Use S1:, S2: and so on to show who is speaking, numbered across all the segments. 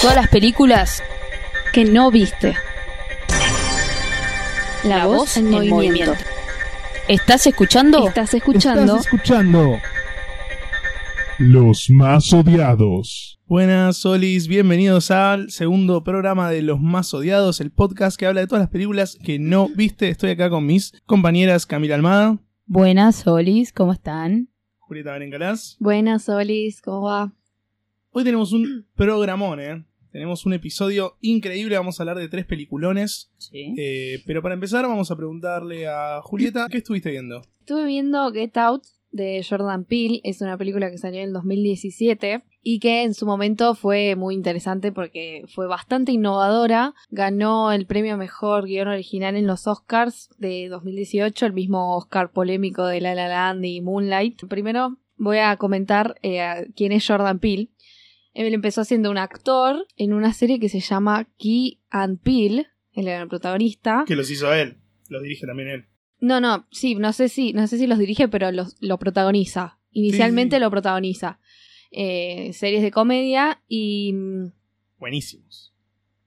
S1: Todas las películas
S2: que no viste.
S1: La, voz en, movimiento. ¿Estás escuchando?
S2: Estás escuchando.
S3: Estás escuchando. Los más odiados.
S4: Buenas, Solis, bienvenidos al segundo programa de Los más odiados, el podcast que habla de todas las películas que no viste. Estoy acá con mis compañeras Camila Almada,
S1: Buenas, Solis, ¿cómo están?
S4: Julieta Berengalás.
S2: Buenas, Solis, ¿cómo va?
S4: Hoy tenemos un programón, ¿eh? Tenemos un episodio increíble, vamos a hablar de tres peliculones.
S1: Sí.
S4: Eh, pero para empezar vamos a preguntarle a Julieta, ¿qué estuviste viendo?
S2: Estuve viendo Get Out de Jordan Peele, es una película que salió en el 2017 y que en su momento fue muy interesante porque fue bastante innovadora. Ganó el premio a mejor guion original en los Oscars de 2018, el mismo Oscar polémico de La La Land y Moonlight. Primero voy a comentar eh, quién es Jordan Peele. Él empezó siendo un actor en una serie que se llama Key and Peele, él era el protagonista.
S4: Que los hizo él, los dirige también él.
S2: No, no, sí, no sé si, no sé si los dirige, pero los, lo protagoniza. Inicialmente
S4: Sí, sí.
S2: lo protagoniza. Eh, series de comedia y mm,
S4: Buenísimos.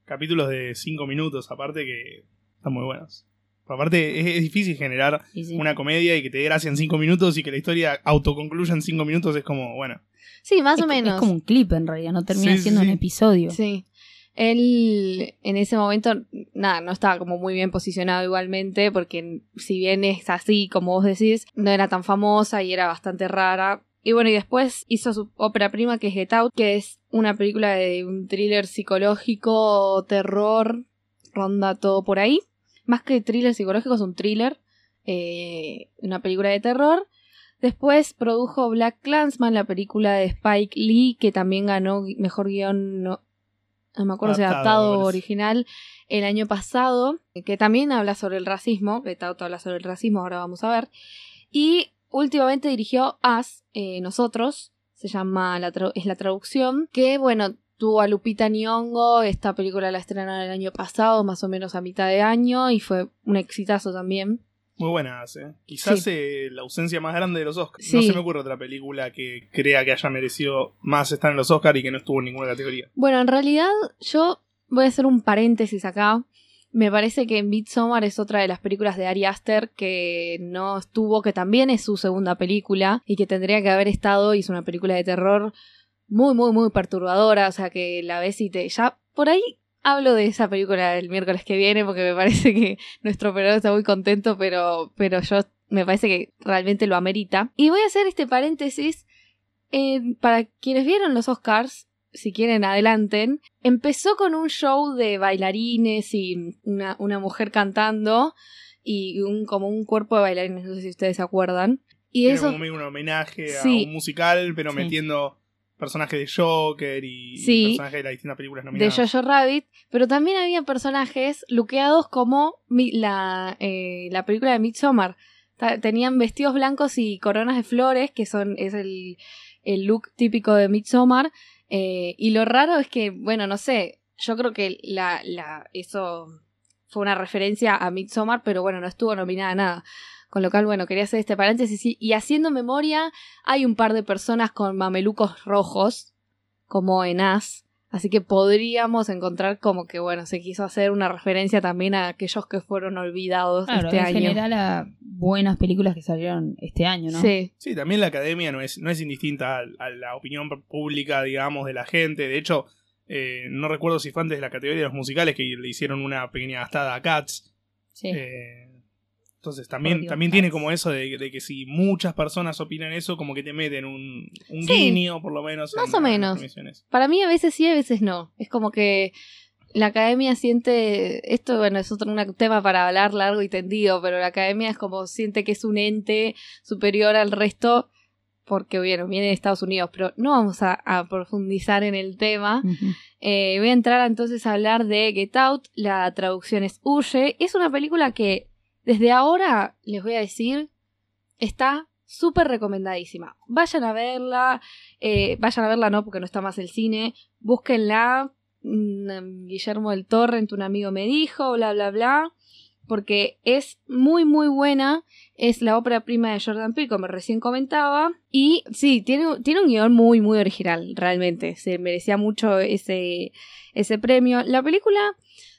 S4: Capítulos de cinco minutos, aparte que están muy buenos. Aparte, es, es difícil generar
S1: Sí,
S4: una comedia y que te dé gracia en cinco minutos y que la historia autoconcluya en cinco minutos es como, bueno.
S2: Sí, más
S1: Es
S2: o menos.
S1: Es como un clip en realidad, no termina
S4: sí,
S1: siendo
S4: sí.
S1: un episodio.
S2: Sí. Él en ese momento, nada, no estaba como muy bien posicionado igualmente, porque si bien es así, como vos decís, no era tan famosa y era bastante rara. Y bueno, y después hizo su ópera prima que es Get Out, que es una película de un thriller psicológico, terror, ronda todo por ahí. Más que thriller psicológico, es un thriller, eh, una película de terror. Después produjo Black Clansman, la película de Spike Lee, que también ganó mejor guion, no, no me acuerdo si
S4: Adaptado,
S2: o original, el año pasado, que también habla sobre el racismo, Out habla sobre el racismo, ahora vamos a ver. Y últimamente dirigió Us, eh, Nosotros, se llama, la es la traducción, que bueno, tuvo a Lupita Nyong'o, esta película la estrenaron el año pasado, más o menos a mitad de año, y fue un exitazo también.
S4: Muy buenas, ¿eh? Quizás
S2: Sí.
S4: eh, la ausencia más grande de los Oscars. No se me ocurre otra película que crea que haya merecido más estar en los Oscars y que no estuvo en ninguna categoría.
S2: Bueno, en realidad yo voy a hacer un paréntesis acá. Me parece que Midsommar es otra de las películas de Ari Aster que no estuvo, que también es su segunda película y que tendría que haber estado y es una película de terror muy, muy, muy perturbadora. O sea, que la ves y te... Ya por ahí hablo de esa película el miércoles que viene porque me parece que nuestro operador está muy contento, pero, pero yo me parece que realmente lo amerita. Y voy a hacer este paréntesis eh, para quienes vieron los Oscars, si quieren adelanten, empezó con un show de bailarines y una, una mujer cantando y un, como un cuerpo de bailarines, no sé si ustedes se acuerdan. Y
S4: Era
S2: eso,
S4: como un homenaje
S2: Sí.
S4: a un musical, pero
S1: Sí.
S4: metiendo personajes de Joker y
S2: Sí.
S4: personajes de las distintas películas
S2: de
S4: nominadas.
S2: Jojo Rabbit, pero también había personajes luqueados como la, eh, la película de Midsommar. Tenían vestidos blancos y coronas de flores, que son es el, el look típico de Midsommar. Eh, y lo raro es que, bueno, no sé, yo creo que la, la, eso fue una referencia a Midsommar, pero bueno, no estuvo nominada a nada. Con lo cual, bueno, quería hacer este paréntesis. Y, y haciendo memoria, hay un par de personas con mamelucos rojos, como en As. Así que podríamos encontrar como que, bueno, se quiso hacer una referencia también a aquellos que fueron olvidados
S1: Claro,
S2: este
S1: en
S2: año.
S1: general a buenas películas que salieron este año, ¿no?
S2: Sí,
S4: Sí, también la academia no es, no es indistinta a, a la opinión pública, digamos, de la gente. De hecho, eh, no recuerdo si fue antes de la categoría de los musicales que le hicieron una pequeña gastada a Cats.
S1: Sí.
S4: Eh, entonces también,
S1: Dios,
S4: también tiene como eso de, de que si muchas personas opinan eso, como que te meten un, un
S2: Sí.
S4: guiño, por lo menos.
S2: Más
S4: en-
S2: o menos. para mí a veces sí, a veces no. Es como que la academia siente, esto bueno, es otro un tema para hablar largo y tendido, pero la academia es como siente que es un ente superior al resto porque bueno, viene de Estados Unidos, pero no vamos a, a profundizar en el tema. Eh, voy a entrar entonces a hablar de Get Out. La traducción es Huye. Es una película que desde ahora, les voy a decir, está súper recomendadísima. Vayan a verla. eh, vayan a verla no porque no está más el cine. Búsquenla. Mm, Guillermo del Torrent, un amigo me dijo, bla, bla, bla. porque es muy muy buena, es la ópera prima de Jordan Peele, como recién comentaba, y sí, tiene, tiene un guion muy muy original, realmente, se merecía mucho ese, ese premio. La película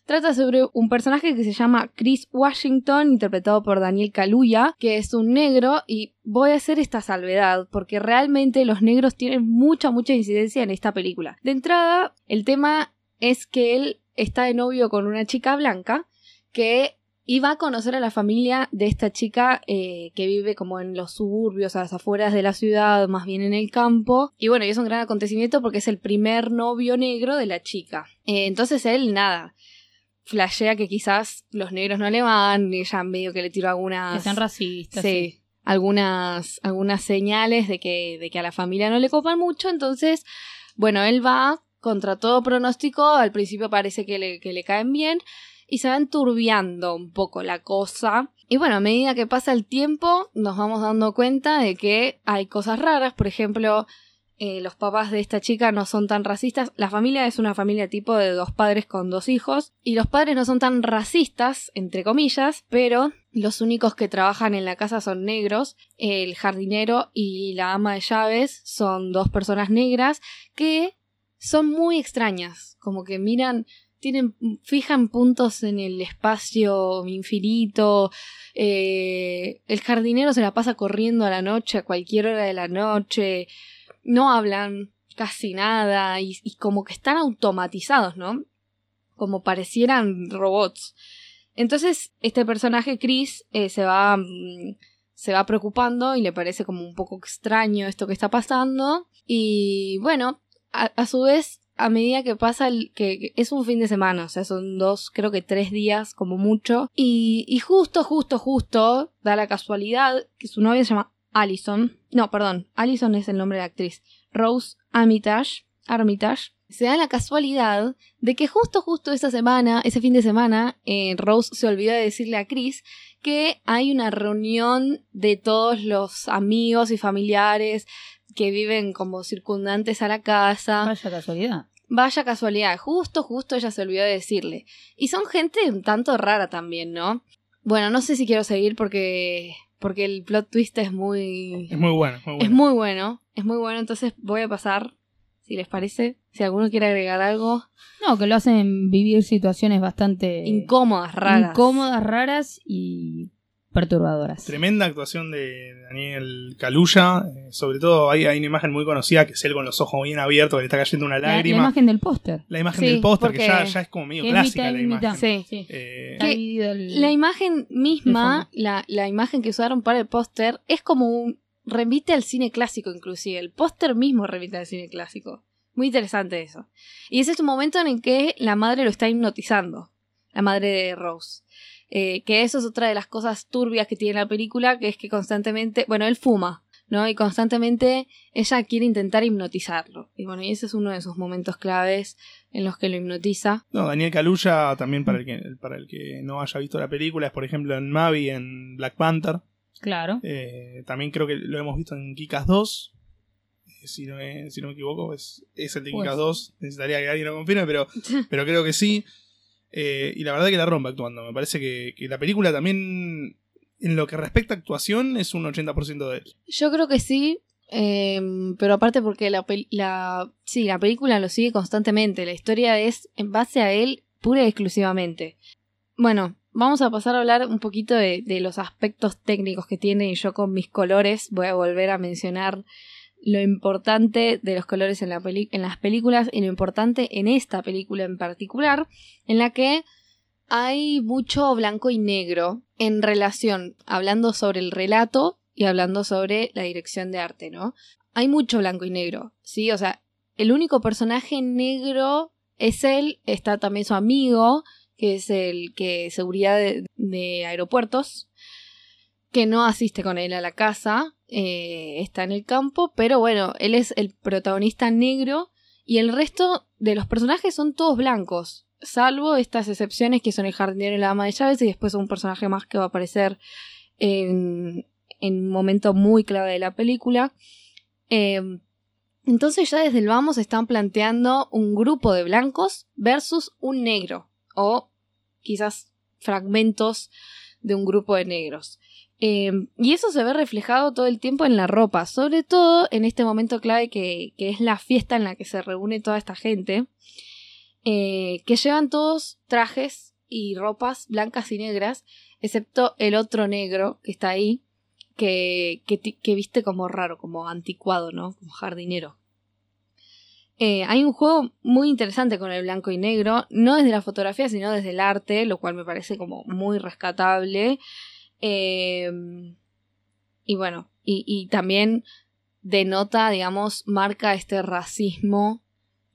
S2: trata sobre un personaje que se llama Chris Washington, interpretado por Daniel Kaluuya, que es un negro, y voy a hacer esta salvedad, porque realmente los negros tienen mucha mucha incidencia en esta película. De entrada, el tema es que él está de novio con una chica blanca, que y va a conocer a la familia de esta chica eh, que vive como en los suburbios, a las afueras de la ciudad, más bien en el campo. Y bueno, y es un gran acontecimiento porque es el primer novio negro de la chica. Eh, entonces él, nada, flashea que quizás los negros no le van, y ella medio que le tiró algunas...
S5: Que sean racistas.
S2: Sí, algunas, algunas señales de que, de que a la familia no le copan mucho. Entonces, bueno, él va contra todo pronóstico. Al principio parece que le, que le caen bien y se va enturbiando un poco la cosa. Y bueno, a medida que pasa el tiempo, nos vamos dando cuenta de que hay cosas raras. Por ejemplo, eh, los papás de esta chica no son tan racistas. La familia es una familia tipo de dos padres con dos hijos. Y los padres no son tan racistas, entre comillas, pero los únicos que trabajan en la casa son negros. El jardinero y la ama de llaves son dos personas negras que son muy extrañas. Como que miran tienen, fijan puntos en el espacio infinito. Eh, el jardinero se la pasa corriendo a la noche, a cualquier hora de la noche. No hablan casi nada y, como que están automatizados, ¿no? Como parecieran robots. Entonces, este personaje, Chris, eh, se va. mm, se va preocupando y le parece como un poco extraño esto que está pasando. Y bueno, a, su vez, a medida que pasa el. Que, que es un fin de semana, o sea, son dos, creo que tres días como mucho. Y, y justo, justo, justo, da la casualidad que su novia se llama Allison. No, perdón, Allison es el nombre de la actriz. Rose Armitage. Armitage. Se da la casualidad de que justo, justo esa semana, ese fin de semana, eh, Rose se olvidó de decirle a Chris que hay una reunión de todos los amigos y familiares que viven como circundantes a la casa.
S5: Vaya casualidad.
S2: Vaya casualidad, justo, justo ella se olvidó de decirle. Y son gente un tanto rara también, ¿no? Bueno, no sé si quiero seguir porque porque el plot twist es muy
S4: Es muy bueno, muy bueno.
S2: es muy bueno, es muy bueno, entonces voy a pasar si les parece, si alguno quiere agregar algo
S5: No, que lo hacen vivir situaciones bastante
S2: incómodas, raras.
S5: incómodas, raras y perturbadoras.
S4: Tremenda actuación de Daniel Caluya. eh, sobre todo hay, hay una imagen muy conocida que es él con los ojos bien abiertos, que le está cayendo una
S5: La, la
S4: lágrima.
S5: imagen del póster.
S4: La imagen
S2: Sí,
S4: del póster, que
S2: porque-
S4: ya, ya es como medio clásica
S5: mitad
S4: la imagen.
S2: Sí.
S4: Eh,
S2: Que
S5: dividido el-
S2: La imagen misma,
S5: El
S2: la, la imagen que usaron para el póster, es como un. remite al cine clásico, inclusive. El póster mismo remite al cine clásico. Muy interesante eso. Y ese es un momento en el que la madre lo está hipnotizando. La madre de Rose. Eh, que eso es otra de las cosas turbias que tiene la película, que es que constantemente. Bueno, él fuma, ¿no? Y constantemente ella quiere intentar hipnotizarlo. Y bueno, y ese es uno de esos momentos claves en los que lo hipnotiza.
S4: no, Daniel Caluya también para el, que, para el que no haya visto la película es por ejemplo en Mavi en Black Panther.
S5: Claro.
S4: Eh, también creo que lo hemos visto en Kikas 2. Eh, Si no, me, si no me equivoco, es, es el de
S5: Pues.
S4: Kikas 2. Necesitaría que alguien lo confirme, pero, pero creo que sí. Eh, y la verdad que la rompe actuando. Me parece que, la película también, en lo que respecta a actuación, es un 80% de él.
S2: Yo creo que sí, em, pero aparte porque la, sí, la película lo sigue constantemente, la historia es en base a él pura y exclusivamente. Bueno, vamos a pasar a hablar un poquito de los aspectos técnicos que tiene y yo con mis colores voy a volver a mencionar lo importante de los colores en, la peli- en las películas y lo importante en esta película en particular, en la que hay mucho blanco y negro en relación, hablando sobre el relato y hablando sobre la dirección de arte, ¿no? Hay mucho blanco y negro, ¿sí? O sea, el único personaje negro es él, está también su amigo, que es el que seguridad de, de aeropuertos, que no asiste con él a la casa, eh, está en el campo, pero bueno, él es el protagonista negro y el resto de los personajes son todos blancos, salvo estas excepciones que son el jardinero y la ama de llaves y después un personaje más que va a aparecer en, un momento muy clave de la película. Eh, entonces ya desde el vamos están planteando un grupo de blancos versus un negro o quizás fragmentos de un grupo de negros. Eh, y eso se ve reflejado todo el tiempo en la ropa, sobre todo en este momento clave que, que es la fiesta en la que se reúne toda esta gente, eh, que llevan todos trajes y ropas blancas y negras, excepto el otro negro que está ahí, que, que, que viste como raro, como anticuado, ¿no? Como jardinero. Eh, hay un juego muy interesante con el blanco y negro, no desde la fotografía, sino desde el arte, lo cual me parece como muy rescatable. Eh, y bueno, y, también denota, digamos, marca este racismo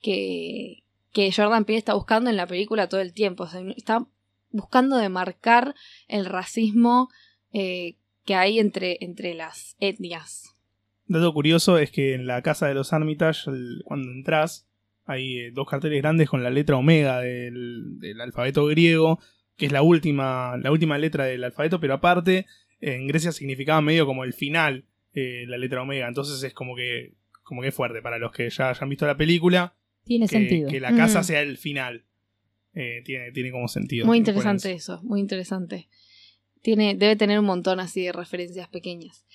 S2: que, que Jordan Peele está buscando en la película todo el tiempo. Está buscando demarcar el racismo eh, que hay entre, entre las etnias.
S4: Dato curioso es que en la casa de los Armitage, cuando entras, hay eh, dos carteles grandes con la letra omega del, del alfabeto griego, que es la última, la última letra del alfabeto, pero aparte, en Grecia significaba medio como el final, eh, la letra omega. Entonces es como que, como que es fuerte para los que ya hayan visto la película,
S5: Tiene
S4: que,
S5: sentido.
S4: que la casa
S2: Ujú.
S4: sea el final. Eh, tiene, tiene como sentido.
S2: Muy interesante eso, muy interesante. Tiene, debe tener un montón así de referencias pequeñas.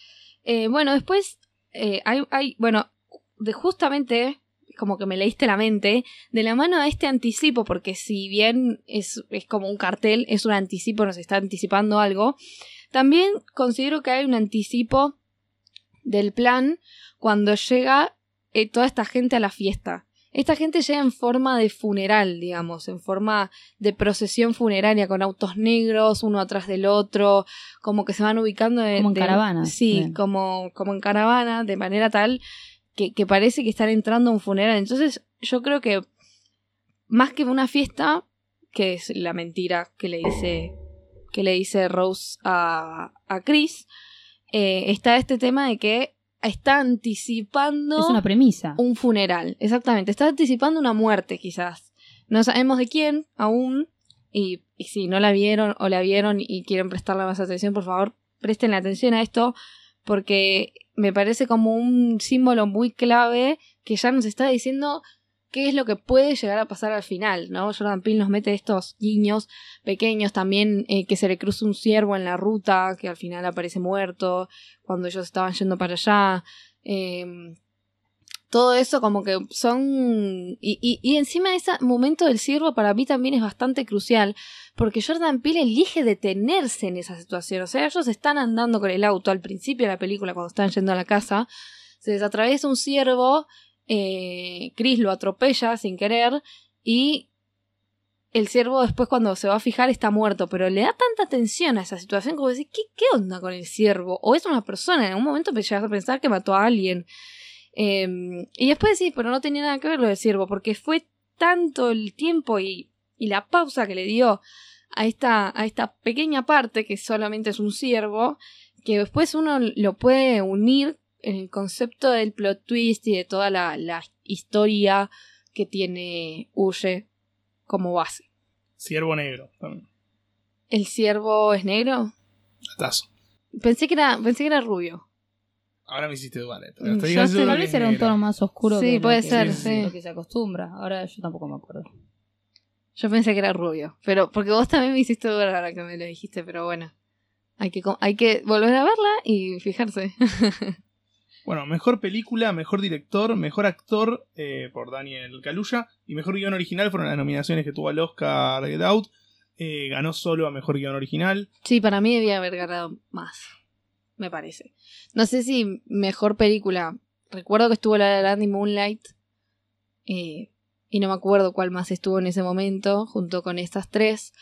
S2: Eh, bueno, después eh, hay, hay, bueno, de justamente, como que me leíste la mente, de la mano a este anticipo, porque si bien es, es como un cartel, es un anticipo, nos está anticipando algo, también considero que hay un anticipo del plan cuando llega eh, toda esta gente a la fiesta. Esta gente llega en forma de funeral, digamos, en forma de procesión funeraria, con autos negros, uno atrás del otro, como que se van ubicando de,
S5: Como en
S2: de-
S5: caravana,
S2: Sí,
S5: bien.
S2: como, como en caravana, de manera tal que, que parece que están entrando a un funeral. Entonces, yo creo que más que una fiesta, que es la mentira que le dice, que le dice Rose a, a Chris, eh, está este tema de que está anticipando
S5: Es una premisa.
S2: un funeral, exactamente. Está anticipando una muerte, quizás. No sabemos de quién aún. Y, y si no la vieron o la vieron y quieren prestarle más atención, por favor, presten atención a esto. Porque me parece como un símbolo muy clave que ya nos está diciendo qué es lo que puede llegar a pasar al final, ¿no? Jordan Peele nos mete estos guiños pequeños también, eh, que se le cruza un ciervo en la ruta, que al final aparece muerto, cuando ellos estaban yendo para allá. Eh, todo eso como que son... Y, y, y encima ese momento del ciervo para mí también es bastante crucial, porque Jordan Peele elige detenerse en esa situación. O sea, ellos están andando con el auto al principio de la película, cuando están yendo a la casa, se les atraviesa un ciervo, eh, Chris lo atropella sin querer y el ciervo después cuando se va a fijar está muerto, pero le da tanta atención a esa situación como decir, ¿qué, qué onda con el ciervo? O es una persona, en algún momento me llegas a pensar que mató a alguien. Eh, y después sí, pero no tenía nada que ver lo del ciervo, porque fue tanto el tiempo y, y la pausa que le dio a esta, a esta pequeña parte, que solamente es un ciervo, que después uno lo puede unir en el concepto del plot twist y de toda la, la historia que tiene Huye como base.
S4: Ciervo negro. también.
S2: ¿El ciervo es negro?
S4: Datazo.
S2: Pensé que era, pensé que era rubio.
S4: Ahora me hiciste dudar. eh, pero
S2: Mm,
S4: estoy seguro
S5: Tal
S4: que
S5: vez
S4: es
S5: era un
S4: negro.
S5: tono más oscuro
S2: Sí,
S5: que lo
S2: puede
S5: que-
S2: ser,
S5: lo
S2: sí.
S5: que se acostumbra. Ahora yo tampoco me acuerdo.
S2: Yo pensé que era rubio. Pero, porque vos también me hiciste dudar ahora que me lo dijiste, pero bueno. Hay que, co- hay que volver a verla y fijarse.
S4: Bueno, mejor película, mejor director, mejor actor eh, por Daniel Kaluuya y mejor guion original fueron las nominaciones que tuvo al Oscar Get Out. Eh, ganó solo a mejor guion original.
S2: Sí, para mí debía haber ganado más. Me parece. No sé si mejor película. Recuerdo que estuvo la de Land y Moonlight. eh, y no me acuerdo cuál más estuvo en ese momento, junto con estas tres.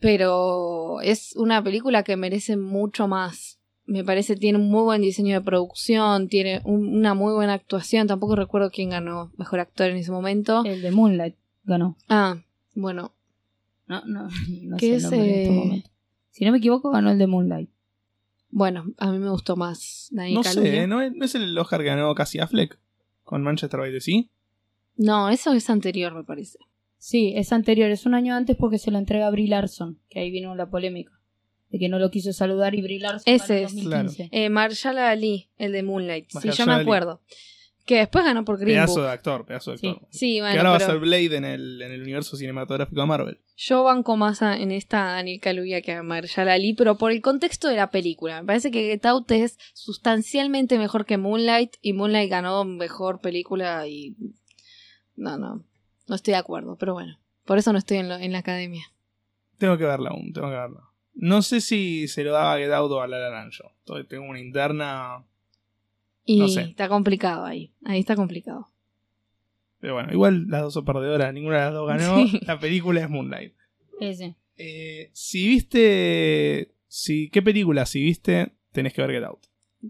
S2: Pero es una película que merece mucho más. Me parece tiene un muy buen diseño de producción, tiene un- una muy buena actuación. Tampoco recuerdo quién ganó mejor actor en ese momento.
S5: El de Moonlight ganó.
S2: Ah, bueno,
S5: No, no, no
S2: ¿Qué
S5: sé el
S2: es,
S5: nombre en este
S2: eh?
S5: momento. Si no me equivoco, ganó el de Moonlight.
S2: Bueno, a mí me gustó más Daniel
S4: No
S2: Kaluuya.
S4: sé, ¿no es, no es el Oscar que ganó Cassie Affleck con Manchester by the Sea?
S2: No, eso es anterior, me parece.
S5: Sí, es anterior, es un año antes porque se lo entrega a Brie Larson, que ahí vino la polémica. De que no lo quiso saludar y Brie Larson
S2: Ese es,
S5: 2015.
S2: Eh, Marshall Ali, el de Moonlight. Sí, yo me
S4: Ali.
S2: Que después ganó por Green
S4: Pedazo
S2: Book.
S4: de actor, pedazo de
S5: Sí.
S4: actor.
S2: Sí,
S4: que
S2: bueno,
S4: ahora va a ser Blade en el, en el universo cinematográfico de Marvel.
S2: yo banco más a- en esta Daniel Kaluuya que a Mahershala Ali, pero por el contexto de la película. Me parece que Get Out es sustancialmente mejor que Moonlight y Moonlight ganó mejor película y... No, no, no estoy de acuerdo, pero bueno. Por eso no estoy en, lo- en la academia.
S4: Tengo que verla aún, tengo que verla. No sé si se lo daba Get Out o a La La Land tengo una interna.
S2: Y
S4: No sé.
S2: está complicado ahí. Ahí está complicado.
S4: Pero bueno, igual las dos son perdedoras, ninguna de las dos ganó.
S2: Sí.
S4: La película es Moonlight.
S5: Ese.
S4: Eh, si viste. Si, ¿Qué película si viste? Tenés que ver Get Out.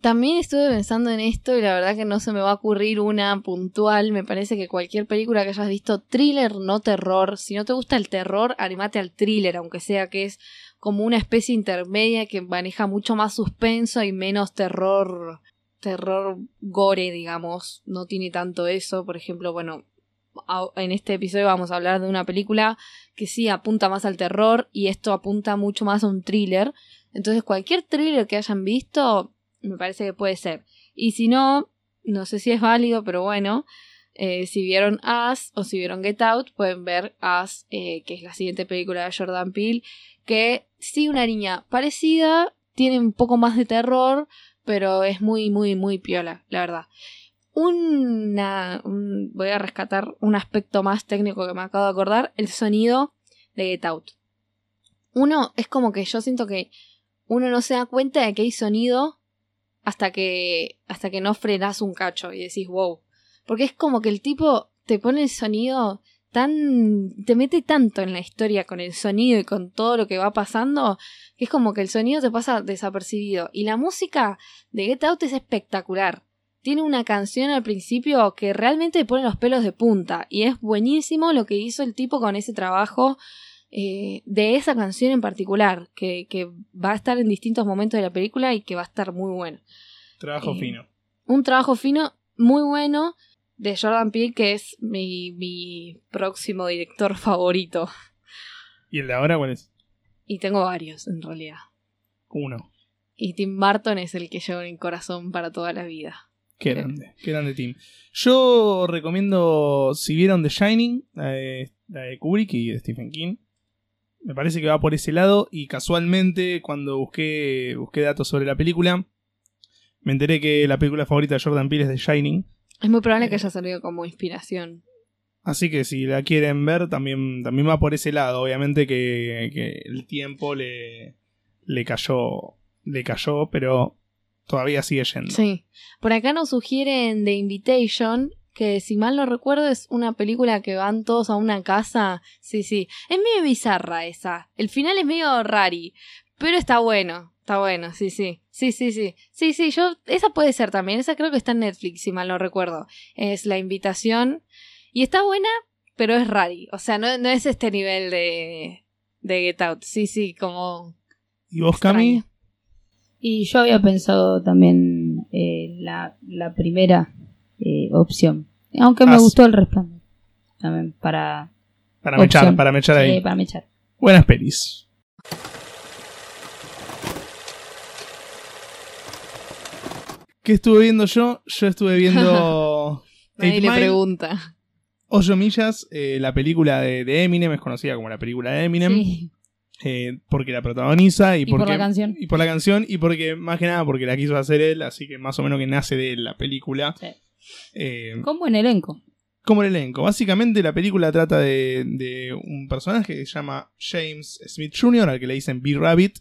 S2: También estuve pensando en esto y la verdad que no se me va a ocurrir una puntual. Me parece que cualquier película que hayas visto, thriller, no terror. Si no te gusta el terror, animate al thriller, aunque sea que es como una especie intermedia que maneja mucho más suspenso y menos terror, terror gore, digamos. No tiene tanto eso. Por ejemplo, bueno, en este episodio vamos a hablar de una película que sí apunta más al terror y esto apunta mucho más a un thriller. Entonces cualquier thriller que hayan visto me parece que puede ser. Y si no, no sé si es válido, pero bueno, eh, si vieron Us o si vieron Get Out, pueden ver Us, eh, que es la siguiente película de Jordan Peele, que sí una niña parecida, tiene un poco más de terror, pero es muy, muy, muy piola, la verdad. Una, un- voy a rescatar un aspecto más técnico que me acabo de acordar, el sonido de Get Out. Uno, es como que yo siento que uno no se da cuenta de que hay sonido hasta que hasta que no frenas un cacho y decís wow porque es como que el tipo te pone el sonido tan te mete tanto en la historia con el sonido y con todo lo que va pasando que es como que el sonido te pasa desapercibido y la música de Get Out es espectacular tiene una canción al principio que realmente te pone los pelos de punta y es buenísimo lo que hizo el tipo con ese trabajo eh, de esa canción en particular, que, que va a estar en distintos momentos de la película y que va a estar muy bueno.
S4: Trabajo
S2: Eh,
S4: fino.
S2: Un trabajo fino, muy bueno, de Jordan Peele, que es mi, mi próximo director favorito.
S4: ¿Y el de ahora cuál es?
S2: Y tengo varios, en realidad.
S4: Uno.
S2: Y Tim Burton es el que llevo en el corazón para toda la vida.
S4: Qué grande, qué grande team. Yo recomiendo, si vieron The Shining, la de, la de Kubrick y de Stephen King, me parece que va por ese lado y casualmente cuando busqué, busqué datos sobre la película, me enteré que la película favorita de Jordan Peele es The Shining,
S2: Es muy probable que
S4: Eh.
S2: haya salido como inspiración.
S4: así que si la quieren ver también, también va por ese lado, obviamente que, que el tiempo le, le cayó, le cayó, pero todavía sigue yendo.
S2: Sí. Por acá nos sugieren The Invitation, que si mal no recuerdo es una película que van todos a una casa. Sí, sí. Es medio bizarra esa. El final es medio rari, pero está bueno. Está bueno, sí, sí. Sí, sí, sí. Sí, sí, yo esa puede ser también. Esa creo que está en Netflix, si mal no recuerdo. Es La Invitación y está buena, pero es rari. O sea, no, no es este nivel de de Get Out. Sí, sí, como
S4: ¿Y vos, Cami?
S5: Y yo había pensado también eh, la, la primera eh, opción. Aunque me
S4: Ah,
S5: gustó el resplandor. También para,
S4: Para mechar, para mechar ahí.
S5: eh, para mechar.
S4: Buenas pelis. ¿Qué estuve viendo yo? Yo estuve viendo
S2: Nadie le
S4: Mile,
S2: pregunta.
S4: 8 millas, eh, la película de, de Eminem, es conocida como la película de Eminem,
S5: Sí.
S4: eh, porque la protagoniza y,
S5: Y por la canción.
S4: y por la canción y porque más que nada porque la quiso hacer él, así que más o menos que nace de él la película.
S5: Sí.
S4: Eh,
S5: Con buen elenco.
S4: como el elenco. Básicamente la película trata de, de un personaje que se llama James Smith Jr., al que le dicen B-Rabbit,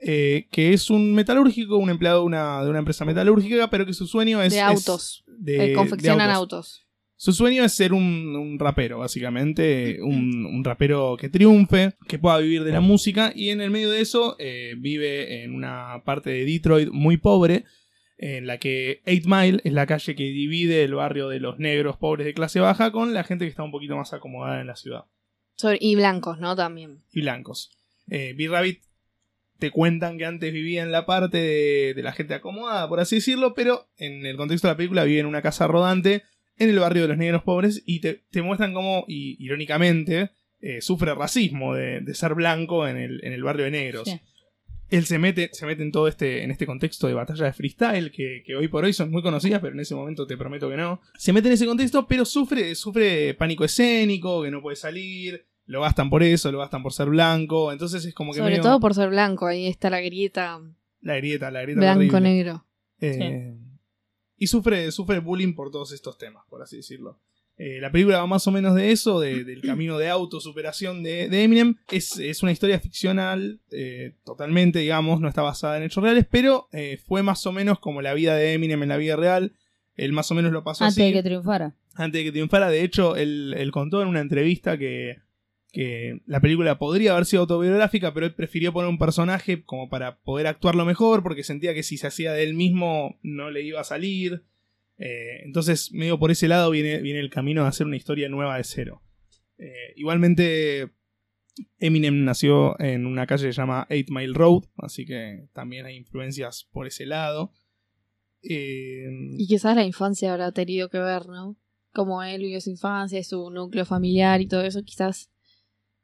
S4: eh, que es un metalúrgico, un empleado de una, de una empresa metalúrgica, pero que su sueño es...
S2: De
S4: es
S2: autos.
S4: de-
S2: Eh, confeccionan
S4: de
S2: autos.
S4: Su sueño es ser un, un rapero, básicamente, un, un rapero que triunfe, que pueda vivir de la música, y en el medio de eso eh, vive en una parte de Detroit muy pobre, en la que 8 Mile es la calle que divide el barrio de los negros pobres de clase baja con la gente que está un poquito más acomodada en la ciudad,
S2: y blancos, ¿no? También.
S4: y blancos. Eh, B-Rabbit te cuentan que antes vivía en la parte de, de la gente acomodada, por así decirlo, pero en el contexto de la película vive en una casa rodante en el barrio de los negros pobres y te, te muestran cómo, y, irónicamente, eh, sufre racismo de, de ser blanco en el, en el barrio de negros.
S5: Sí.
S4: él se mete, se mete en todo este, en este contexto de batalla de freestyle, que, que hoy por hoy son muy conocidas, pero en ese momento te prometo que no. Se mete en ese contexto, pero sufre, sufre pánico escénico, que no puede salir, lo gastan por eso, lo gastan por ser blanco, entonces es como que
S2: Sobre
S4: medio-
S2: todo por ser blanco, ahí está la grieta
S4: la grieta, la grieta
S2: blanco-negro.
S4: Eh, Y sufre, sufre bullying por todos estos temas, por así decirlo. Eh, la película va más o menos de eso, de- del camino de autosuperación de, de Eminem. Es, es una historia ficcional, eh, totalmente, digamos, no está basada en hechos reales, pero eh, fue más o menos como la vida de Eminem en la vida real. Él más o menos lo pasó
S5: Antes
S4: así
S5: de que triunfara.
S4: antes de que triunfara. De hecho, él, él contó en una entrevista que, que la película podría haber sido autobiográfica, pero él prefirió poner un personaje como para poder actuarlo mejor, porque sentía que si se hacía de él mismo no le iba a salir. Eh, entonces, medio por ese lado viene, viene el camino de hacer una historia nueva de cero. Eh, igualmente, Eminem nació en una calle que se llama Eight Mile Road, así que también hay influencias por ese lado. Eh,
S2: Y quizás la infancia habrá tenido que ver, ¿no? Como él vivió su infancia, su núcleo familiar y todo eso, quizás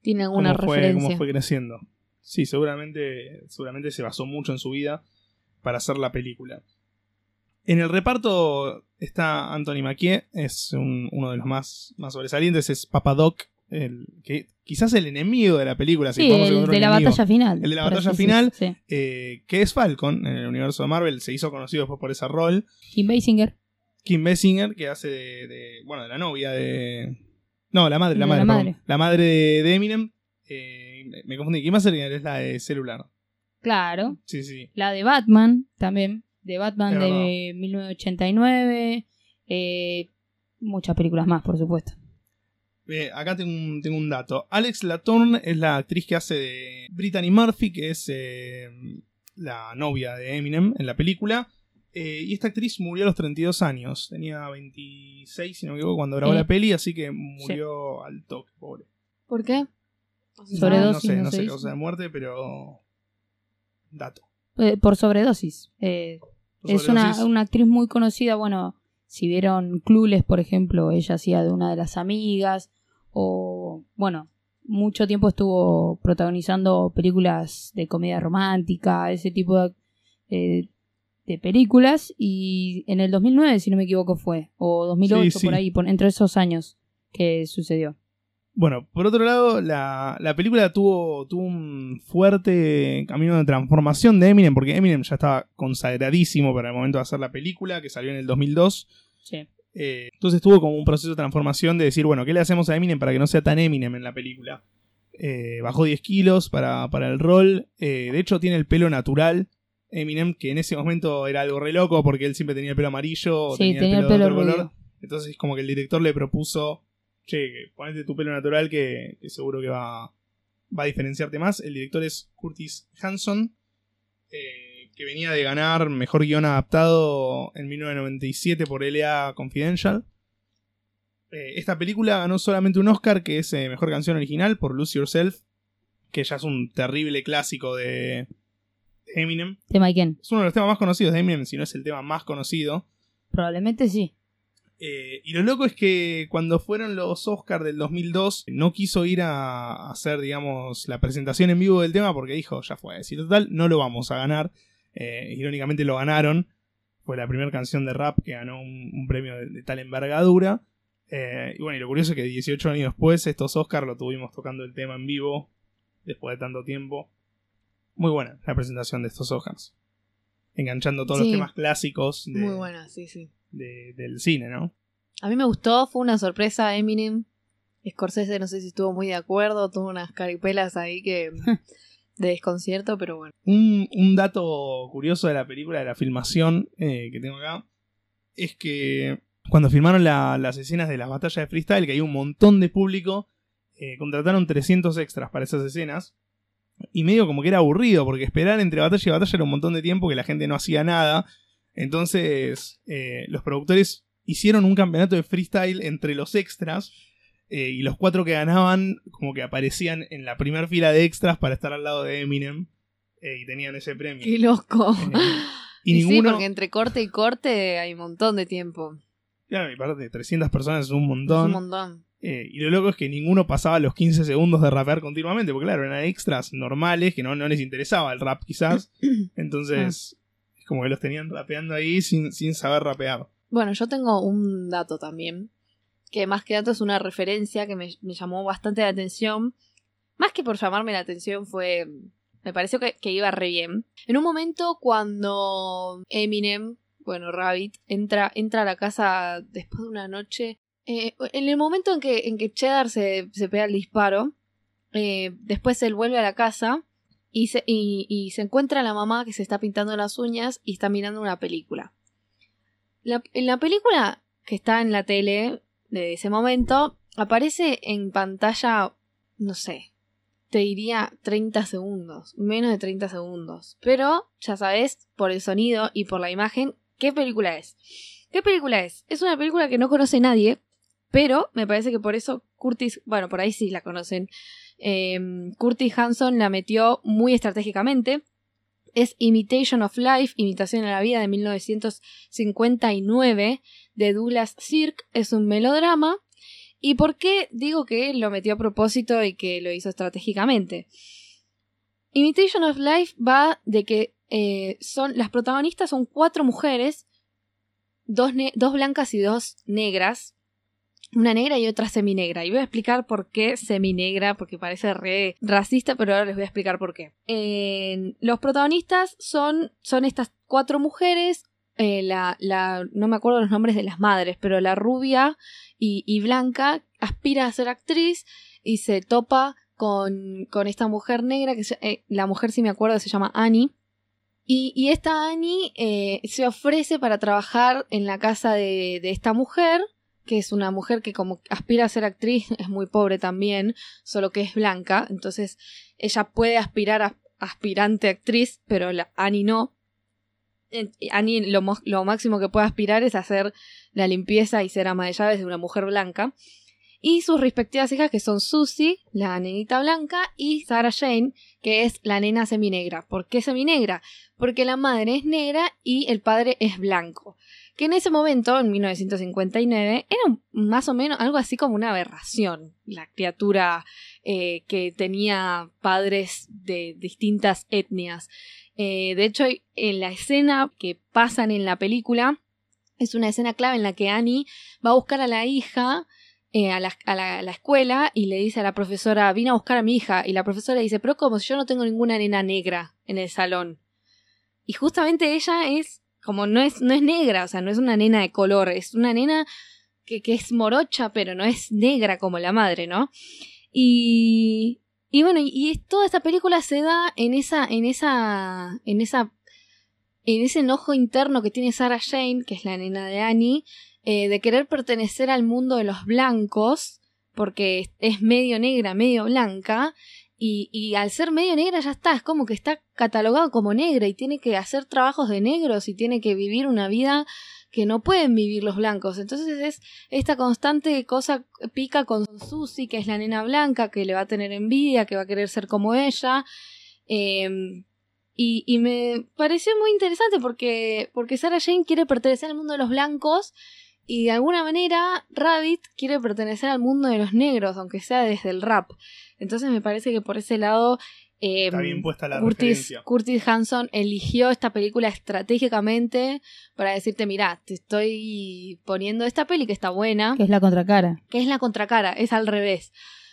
S2: tiene alguna
S4: cómo fue,
S2: referencia.
S4: cómo fue creciendo. Sí, seguramente, seguramente se basó mucho en su vida para hacer la película. En el reparto está Anthony Mackie, es un- uno de los más, más sobresalientes, es Papa Doc, el, que quizás el enemigo de la película. si
S5: Sí,
S4: podemos
S5: el de la
S4: enemigo,
S5: batalla final.
S4: El de la batalla final.
S5: sí.
S4: eh, que es Falcon en el universo de Marvel, se hizo conocido después por ese rol.
S5: Kim Basinger.
S4: Kim Basinger, que hace de, de- bueno, de la novia de... No, la madre, la
S5: De
S4: madre,
S5: la
S4: perdón.
S5: madre.
S4: La madre de, de Eminem. Eh, me- confundí. Kim Basinger es la de celular.
S5: Claro.
S4: Sí, sí.
S5: La de Batman también. De Batman de 1989. eh, muchas películas más, por supuesto.
S4: Eh, acá tengo un, tengo un dato. Alex Latourne es la actriz que hace de Brittany Murphy, que es eh, la novia de Eminem en la película. Eh, y esta actriz murió a los 32 años. Tenía 26, si no me equivoco, cuando grabó
S5: Eh,
S4: la peli, así que murió al toque, pobre.
S2: ¿Por qué?
S5: Sobredosis,
S4: no sé,
S5: no
S4: sé causa de muerte, pero. Dato.
S5: Eh, por sobredosis. Eh, es una,
S4: Sobredosis.
S5: una actriz muy conocida. Bueno, si vieron Clueless, por ejemplo, ella hacía de una de las amigas. O, bueno, mucho tiempo estuvo protagonizando películas de comedia romántica, ese tipo de, eh, de películas. Y en el 2009, si no me equivoco, fue. O 2008,
S4: Sí, sí.
S5: por ahí, por, entre esos años que sucedió.
S4: Bueno, por otro lado, la, la película tuvo, tuvo un fuerte camino de transformación de Eminem, porque Eminem ya estaba consagradísimo para el momento de hacer la película, que salió en el 2002.
S5: Sí.
S4: Eh, entonces tuvo como un proceso de transformación de decir, bueno, ¿qué le hacemos a Eminem para que no sea tan Eminem en la película? Eh, bajó 10 kilos para, para el rol. Eh, de hecho, tiene el pelo natural. Eminem, que en ese momento era algo re loco porque él siempre tenía el pelo amarillo
S5: Sí,
S4: tenía,
S5: tenía
S4: el
S5: el
S4: pelo de otro color. Entonces, como que el director le propuso, che, ponete tu pelo natural que, que seguro que va, va a diferenciarte más. El director es Curtis Hanson, eh, que venía de ganar mejor guion adaptado en 1997 por LA Confidential. Eh, esta película ganó solamente un Oscar, que es eh, mejor canción original por Lose Yourself, que ya es un terrible clásico de Eminem.
S5: Tema.
S4: Es uno de los temas más conocidos de Eminem, si no es el tema más conocido.
S5: Probablemente sí.
S4: Eh, y lo loco es que cuando fueron los Oscars del 2002, no quiso ir a hacer, digamos, la presentación en vivo del tema porque dijo, ya fue, si total, no lo vamos a ganar. Eh, irónicamente lo ganaron. Fue la primera canción de rap que ganó un, un premio de, de tal envergadura. Eh, y bueno, y lo curioso es que 18 años después, estos Oscars lo tuvimos tocando el tema en vivo, después de tanto tiempo. Muy buena la presentación de estos Oscars. Enganchando todos los temas clásicos de-
S2: Muy buena, sí, sí.
S4: de- del cine, ¿no?
S2: A mí me gustó, fue una sorpresa Eminem. Scorsese no sé si estuvo muy de acuerdo, tuvo unas caripelas ahí que de desconcierto, pero bueno.
S4: Un, un dato curioso de la película, de la filmación eh, que tengo acá, es que cuando filmaron la- las escenas de las batallas de freestyle, que hay un montón de público, eh, contrataron 300 extras para esas escenas. Y medio como que era aburrido, porque esperar entre batalla y batalla era un montón de tiempo que la gente no hacía nada. Entonces, eh, los productores hicieron un campeonato de freestyle entre los extras. eh, y los cuatro que ganaban, como que aparecían en la primera fila de extras para estar al lado de Eminem. eh, y tenían ese premio.
S2: Qué loco.
S4: Y,
S2: Y sí,
S4: ninguno.
S2: porque entre corte y corte hay un montón de tiempo.
S4: Claro, y aparte, 300 personas es un
S2: Es
S4: montón.
S2: un montón.
S4: Eh, y lo loco es que ninguno pasaba los 15 segundos de rapear continuamente, porque claro, eran extras normales que no, no les interesaba el rap quizás. Entonces, es como que los tenían rapeando ahí sin, sin saber rapear.
S2: Bueno, yo tengo un dato también, que más que dato es una referencia que me, me llamó bastante la atención. Más que por llamarme la atención fue... Me pareció que, que iba re bien. En un momento cuando Eminem, bueno, Rabbit, entra, entra a la casa después de una noche eh, en el momento en que, en que Cheddar se, se pega el disparo, eh, después él vuelve a la casa y se, y, se encuentra la mamá que se está pintando las uñas y está mirando una película. La- en la película que está en la tele de ese momento, aparece en pantalla, no sé, te diría 30 segundos, menos de 30 segundos. Pero, ya sabes, por el sonido y por la imagen, ¿qué película es? ¿Qué película es? Es una película que no conoce nadie, pero me parece que por eso Curtis, bueno, por ahí sí la conocen. eh, Curtis Hanson la metió muy estratégicamente. Es Imitation of Life, Imitación a la Vida de 1959 de Douglas Sirk. Es un melodrama. ¿Y por qué digo que lo metió a propósito y que lo hizo estratégicamente? Imitation of Life va de que eh, son las protagonistas son cuatro mujeres, dos, dos blancas y dos negras, una negra y otra seminegra. Y voy a explicar por qué seminegra, porque parece re racista, pero ahora les voy a explicar por qué. Los protagonistas son, son estas cuatro mujeres. eh, la, la, no me acuerdo los nombres de las madres, pero la rubia y, blanca aspira a ser actriz y se topa con, con esta mujer negra, que eh, la mujer, si me acuerdo, se llama Annie. Y, y esta Annie eh, se ofrece para trabajar en la casa de, de esta mujer, que es una mujer que como aspira a ser actriz, es muy pobre también, solo que es blanca, entonces ella puede aspirar a aspirante actriz, pero la Annie no. Annie lo, lo máximo que puede aspirar es hacer la limpieza y ser ama de llaves de una mujer blanca. Y sus respectivas hijas que son Susie, la nenita blanca, y Sarah Jane, que es la nena seminegra. ¿Por qué seminegra? Porque la madre es negra y el padre es blanco. Que en ese momento, en 1959, era más o menos algo así como una aberración. La criatura eh, que tenía padres de distintas etnias. Eh, de hecho, en la escena que pasan en la película, es una escena clave en la que Annie va a buscar a la hija eh, a, la, a la- escuela y le dice a la profesora, vine a buscar a mi hija. Y la profesora dice, pero como si yo no tengo ninguna nena negra en el salón. Y justamente ella es, como no es, no es negra, o sea, no es una nena de color, es una nena que, que es morocha, pero no es negra como la madre, ¿no? Y, y bueno, y, toda esta película se da en esa, en esa, en esa, en ese enojo interno que tiene Sarah Jane, que es la nena de Annie, eh, de querer pertenecer al mundo de los blancos, porque es medio negra, medio blanca, y, y al ser medio negra ya está, es como que está catalogado como negra y tiene que hacer trabajos de negros y tiene que vivir una vida que no pueden vivir los blancos. Entonces es esta constante cosa pica con Susie, que es la nena blanca, que le va a tener envidia, que va a querer ser como ella. Eh, y, y me pareció muy interesante porque, porque Sarah Jane quiere pertenecer al mundo de los blancos y de alguna manera Rabbit quiere pertenecer al mundo de los negros, aunque sea desde el rap. Entonces me parece que por ese lado eh,
S4: Está bien puesta la
S2: Curtis. Curtis Hanson eligió esta película estratégicamente para decirte, mira, te estoy poniendo esta peli que está buena,
S5: Que es la contracara.
S2: que es la contracara, es al revés.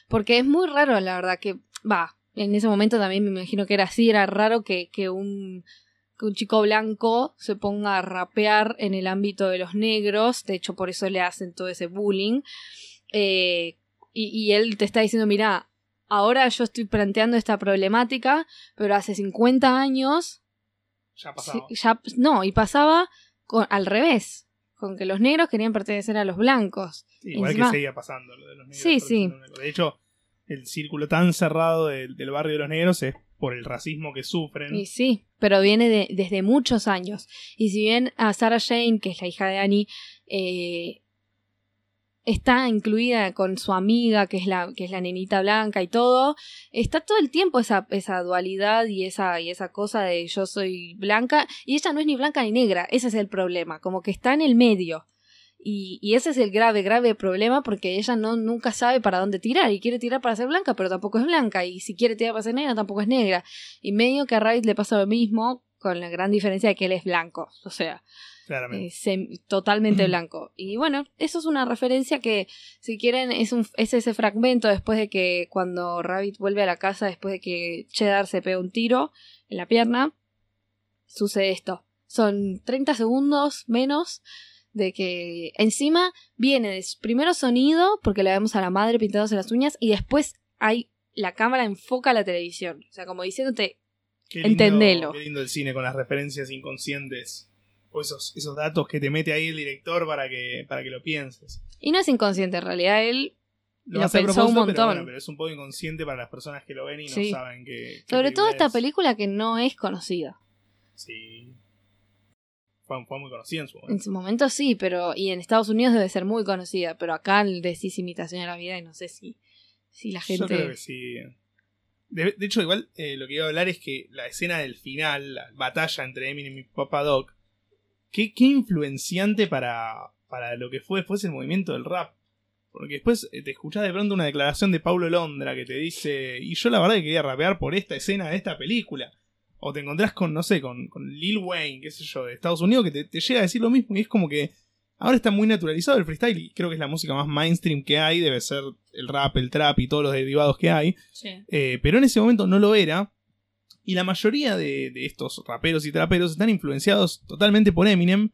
S2: Porque es muy raro, la verdad, que va, en ese momento también me imagino que era así, era raro que, que un que un chico blanco se ponga a rapear en el ámbito de los negros, de hecho por eso le hacen todo ese bullying, eh, y, y él te está diciendo, mira, ahora yo estoy planteando esta problemática, pero hace 50 años
S4: Ya pasaba.
S2: Sí, ya, no, y pasaba con, al revés, con que los negros querían pertenecer a los blancos.
S4: Igual
S2: encima-
S4: que seguía pasando lo de los negros.
S2: Sí, sí.
S4: De hecho, el círculo tan cerrado del, del barrio de los negros es por el racismo que sufren.
S2: Y sí, pero viene de- desde muchos años. Y si bien a Sarah Jane, que es la hija de Annie, eh, está incluida con su amiga, que es la, que es la nenita blanca y todo, está todo el tiempo esa, esa dualidad y esa, y esa cosa de yo soy blanca, y ella no es ni blanca ni negra, ese es el problema, como que está en el medio. Y, y ese es el grave, grave problema porque ella no nunca sabe para dónde tirar y quiere tirar para ser blanca, pero tampoco es blanca. Y si quiere tirar para ser negra, tampoco es negra. Y medio que a Rabbit le pasa lo mismo, con la gran diferencia de que él es blanco. O sea,
S4: Claramente.
S2: eh, totalmente blanco. Y bueno, eso es una referencia que, si quieren, es, un, es ese fragmento después de que cuando Rabbit vuelve a la casa, después de que Cheddar se pega un tiro en la pierna, sucede esto. Son 30 segundos menos de que encima viene primero sonido, porque le vemos a la madre pintándose las uñas, y después hay la cámara enfoca a la televisión. O sea, como diciéndote,
S4: Qué lindo,
S2: entendelo.
S4: Qué lindo el cine con las referencias inconscientes. O esos, esos datos que te mete ahí el director para que, para que lo pienses.
S2: y no es inconsciente, en realidad él Lo
S4: hace a
S2: pensó un
S4: Pero,
S2: montón.
S4: bueno, pero es un poco inconsciente para las personas que lo ven y
S2: Sí.
S4: no saben que.
S2: Sobre todo esta película que no es conocida.
S4: Sí. Fue, fue muy conocida en su
S2: En
S4: momento.
S2: su momento sí, pero. Y en Estados Unidos debe ser muy conocida, pero acá decís imitación de la vida y no sé si, si la
S4: Yo creo
S2: gente.
S4: que sí. De, hecho, igual eh, lo que iba a hablar es que la escena del final, la batalla entre Eminem y Papa Doc, qué, qué influenciante para, para lo que fue después el movimiento del rap. Porque después eh, te escuchás de pronto una declaración de Paulo Londra que te dice, y yo la verdad que quería rapear por esta escena de esta película. O te encontrás con, no sé, con, con Lil Wayne, qué sé yo, de Estados Unidos, que te, te llega a decir lo mismo y es como que ahora está muy naturalizado el freestyle y creo que es la música más mainstream que hay, debe ser el rap, el trap y todos los derivados que hay. Eh, pero en ese momento no lo era. Y la mayoría de, de estos raperos y traperos están influenciados totalmente por Eminem.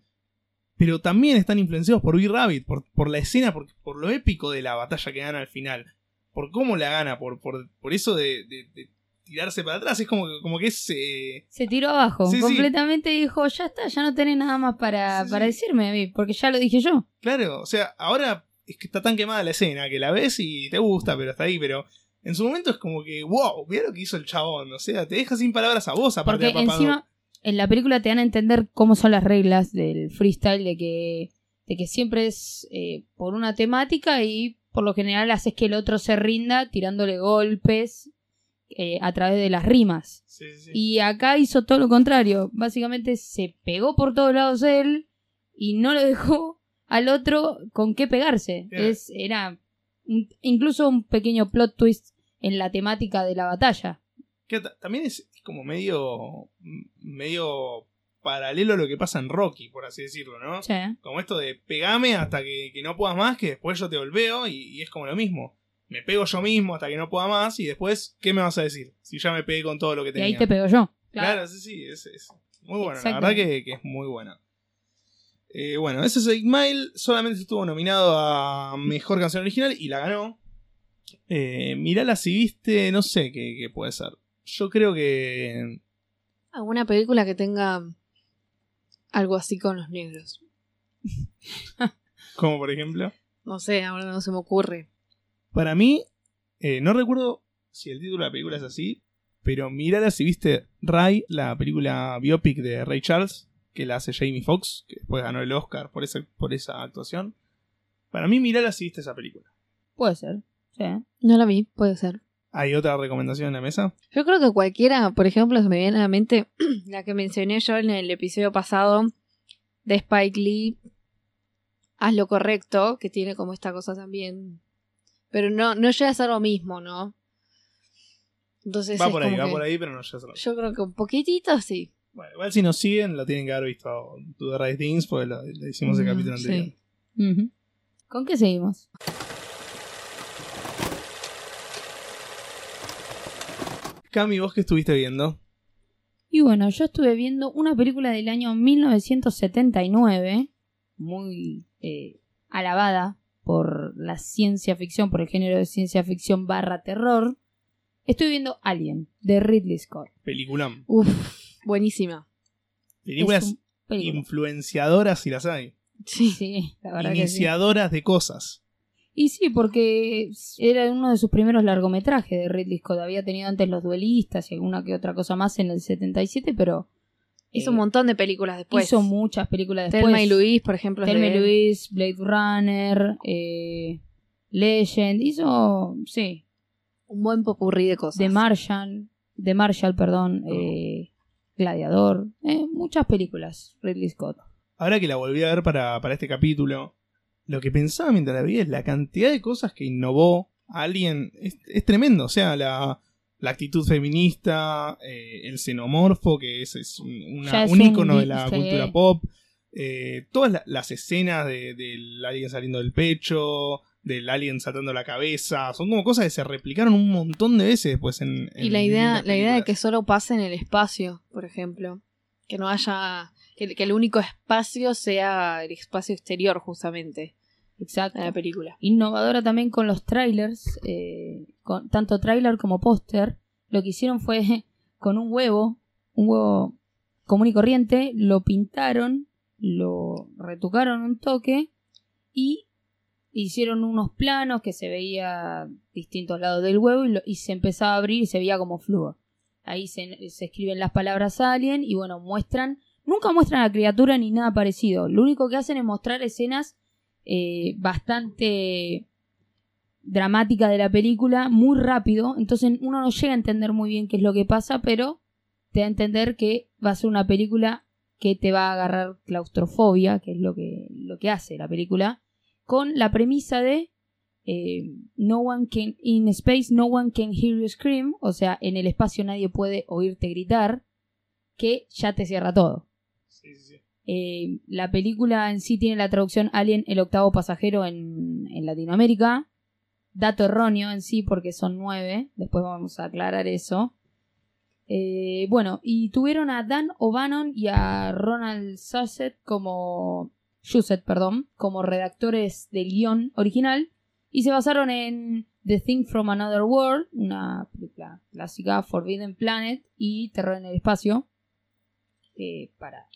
S4: Pero también están influenciados por B-Rabbit, por, por la escena, por, por lo épico de la batalla que gana al final. Por cómo la gana, por, por, por eso de, de- de tirarse para atrás. Es como, que- como que es... eh,
S5: Se tiró abajo
S4: Sí,
S5: completamente dijo, ya está, ya no tenés nada más para,
S4: Sí,
S5: para decirme a mí, porque ya lo dije yo.
S4: Claro, o sea, ahora es que está tan quemada la escena que la ves y te gusta, pero hasta ahí. Pero en su momento es como que, wow, mira lo que hizo el chabón. O sea, te deja sin palabras a vos, aparte
S5: Porque
S4: de Papá
S5: encima,
S4: Doc.
S5: en la película te dan a entender cómo son las reglas del freestyle, de que, de que siempre es eh, por una temática y por lo general haces que el otro se rinda tirándole golpes eh, a través de las rimas.
S4: Sí, sí, sí.
S5: Y acá hizo todo lo contrario. Básicamente se pegó por todos lados él y no le dejó al otro con qué pegarse.
S4: Claro.
S5: Es, era un- incluso un pequeño plot twist en la temática de la batalla.
S4: Que también es, es como medio medio paralelo a lo que pasa en Rocky, por así decirlo, ¿no?
S5: Sí.
S4: Como esto de pegame hasta que, que no puedas más, que después yo te volveo y, y es como lo mismo. Me pego yo mismo hasta que no pueda más y después, ¿qué me vas a decir? Si ya me pegué con todo lo que
S5: Y
S4: tenía.
S5: ahí te pego yo.
S4: Claro, sí, sí, es, es muy bueno. La verdad que, que es muy buena. Eh, bueno, ese es Eight Mile. Solamente estuvo nominado a Mejor Canción Original y la ganó. Eh, mirala si viste, no sé qué, qué puede ser. Yo creo que...
S2: Alguna película que tenga algo así con los negros.
S4: Como por ejemplo...
S2: No sé, ahora no se me ocurre.
S4: Para mí, eh, no recuerdo si el título de la película es así, pero mirala si viste Ray, la película biopic de Ray Charles, que la hace Jamie Foxx, que después ganó el Oscar por esa, por esa actuación. Para mí, mirala si viste esa película.
S5: Puede ser. Sí.
S2: No la vi, puede ser.
S4: ¿Hay otra recomendación en la mesa?
S2: Yo creo que cualquiera, por ejemplo, se me viene a la mente la que mencioné yo en el episodio pasado de Spike Lee, Haz lo correcto, que tiene como esta cosa también. Pero no, no llega a ser lo mismo, ¿no? Entonces
S4: va por ahí, va
S2: que-
S4: por ahí, pero no ya se lo-
S2: Yo creo que un poquitito sí.
S4: Bueno, igual si nos siguen, lo tienen que haber visto To The Right Things, porque lo, lo hicimos el capítulo
S2: sí.
S4: anterior.
S5: ¿Con qué seguimos?
S4: Cami, ¿vos qué estuviste viendo?
S5: Y bueno, yo estuve viendo una película del año 1979, muy eh, alabada por la ciencia ficción, por el género de ciencia ficción barra terror. Estoy viendo Alien, de Ridley Scott.
S4: Peliculón.
S2: Uf, buenísima.
S4: Películas
S5: película.
S4: influenciadoras si las hay.
S2: Sí.
S5: Sí, la verdad que sí.
S4: Iniciadoras de cosas.
S5: Y sí, porque era uno de sus primeros largometrajes de Ridley Scott. Había tenido antes Los Duelistas y alguna que otra cosa más en el 77, pero
S2: Hizo
S5: eh,
S2: un montón de películas después.
S5: hizo muchas películas después.
S2: Thelma y Luis, por ejemplo.
S5: Thelma
S2: de
S5: y. Luis, Blade Runner, eh, Legend, hizo, sí,
S2: Un buen popurrí de cosas.
S5: The Martian, The Marshall, perdón, eh, Gladiador, eh, muchas películas, Ridley Scott.
S4: Ahora que la volví a ver para, para este capítulo, lo que pensaba mientras la veía es la cantidad de cosas que innovó Alien. Es, es tremendo. O sea, la, la actitud feminista, eh, el xenomorfo, que es, es un, una-
S5: es
S4: un ícono de la
S5: sí.
S4: cultura pop. eh, todas la- las escenas de- del alien saliendo del pecho, del alien saltando la cabeza, son como cosas que se replicaron un montón de veces después en...
S2: Y
S4: en
S2: la idea, la idea de que solo pase en el espacio, por ejemplo. Que no haya. Que, que el único espacio sea el espacio exterior, justamente,
S5: Exacto.
S2: en la película.
S5: Innovadora también con los trailers, eh, tanto trailer como póster. Lo que hicieron fue con un huevo, un huevo común y corriente, lo pintaron, lo retocaron un toque y hicieron unos planos que se veía distintos lados del huevo y, se empezaba a abrir y se veía como flujo. Ahí se, se escriben las palabras alien y bueno, muestran, nunca muestran a la criatura ni nada parecido. Lo único que hacen es mostrar escenas eh, bastante dramáticas de la película, muy rápido. Entonces uno no llega a entender muy bien qué es lo que pasa, pero te da a entender que va a ser una película que te va a agarrar claustrofobia, que es lo que, lo que hace la película, con la premisa de eh, no one can in space no one can hear you scream, o sea, en el espacio nadie puede oírte gritar, que ya te cierra todo.
S4: Sí, sí, sí.
S5: Eh, la película en sí tiene la traducción Alien el octavo pasajero en, en Latinoamérica. Dato erróneo en sí porque son nueve. Después vamos a aclarar eso. Eh, bueno, y tuvieron a Dan O'Bannon y a Ronald Shusett como Shusett, perdón, como redactores del guion original y se basaron en The Thing from Another World, una película clásica, Forbidden Planet y Terror en el Espacio, eh, para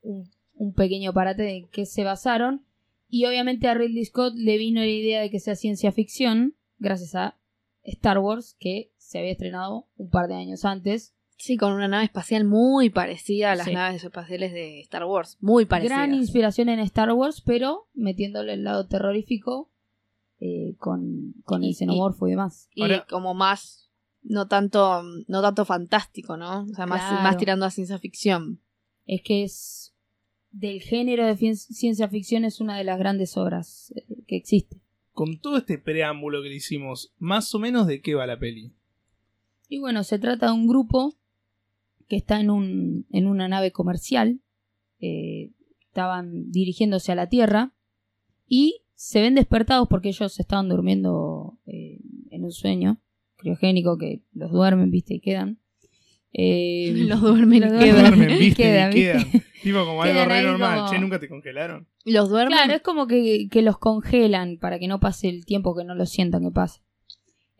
S5: un, un pequeño parate de que se basaron. Y obviamente a Ridley Scott le vino la idea de que sea ciencia ficción gracias a Star Wars, que se había estrenado un par de años antes.
S2: Sí, con una nave espacial muy parecida a las
S5: Sí.
S2: naves espaciales de Star Wars. Muy parecida.
S5: Gran inspiración en Star Wars, pero metiéndole el lado terrorífico eh, con, con
S2: Y-
S5: el xenomorfo y, demás.
S2: Y
S4: Ahora-
S2: como más. No tanto, no tanto fantástico, ¿no? O sea, más,
S5: Claro.
S2: más tirando a ciencia ficción.
S5: Es que es del género de ciencia ficción es una de las grandes obras eh, que existe.
S4: Con todo este preámbulo que le hicimos, más o menos de qué va la peli.
S5: Y bueno, se trata de un grupo que está en, un, en una nave comercial. eh, estaban dirigiéndose a la Tierra y se ven despertados porque ellos estaban durmiendo eh, en un sueño criogénico que los duermen, viste, y quedan. Eh,
S2: Los duermen
S5: los
S2: quedan.
S4: Duermen, viste,
S5: Quedan,
S4: y
S5: ¿viste?
S4: quedan. Tipo como algo
S5: Quedan
S4: re
S5: ahí
S4: normal.
S5: como-
S4: Che, nunca te congelaron.
S2: Los duermen.
S5: Claro, es como que, que los congelan para que no pase el tiempo que no lo sientan que pase.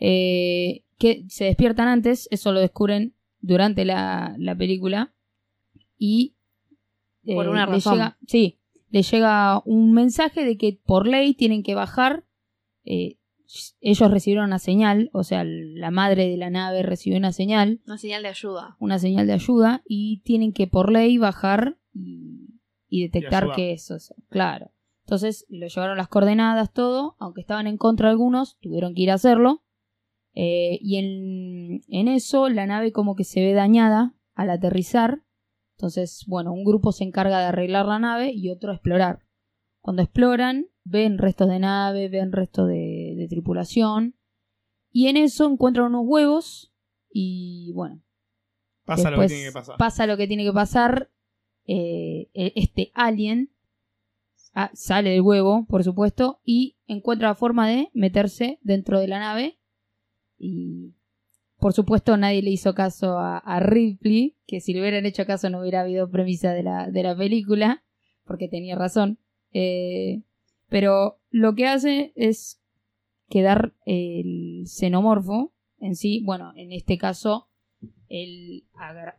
S5: Eh, que se despiertan antes, eso lo descubren durante la, la película. Y. eh,
S2: Por una
S5: le
S2: razón.
S5: llega- sí, le llega un mensaje de que por ley tienen que bajar. eh, ellos recibieron una señal, o sea, la madre de la nave recibió una señal
S2: Una señal de ayuda.
S5: una señal de ayuda y tienen que por ley bajar y, y detectar que eso es claro. Entonces lo llevaron las coordenadas, todo, aunque estaban en contra algunos, tuvieron que ir a hacerlo. Eh, y en, en eso la nave como que se ve dañada al aterrizar. Entonces, bueno, un grupo se encarga de arreglar la nave y otro explorar. Cuando exploran, ven restos de nave, ven restos de, de tripulación. Y en eso encuentran unos huevos y bueno,
S4: Pasa lo que tiene que pasar.
S5: Pasa lo que tiene que pasar. eh, e- este alien ah, sale del huevo, por supuesto, y encuentra la forma de meterse dentro de la nave. Y por supuesto nadie le hizo caso a, a Ripley, que si le hubieran hecho caso no hubiera habido premisa de la, de la película, porque tenía razón. Eh, pero lo que hace es quedar el xenomorfo en sí, bueno, en este caso el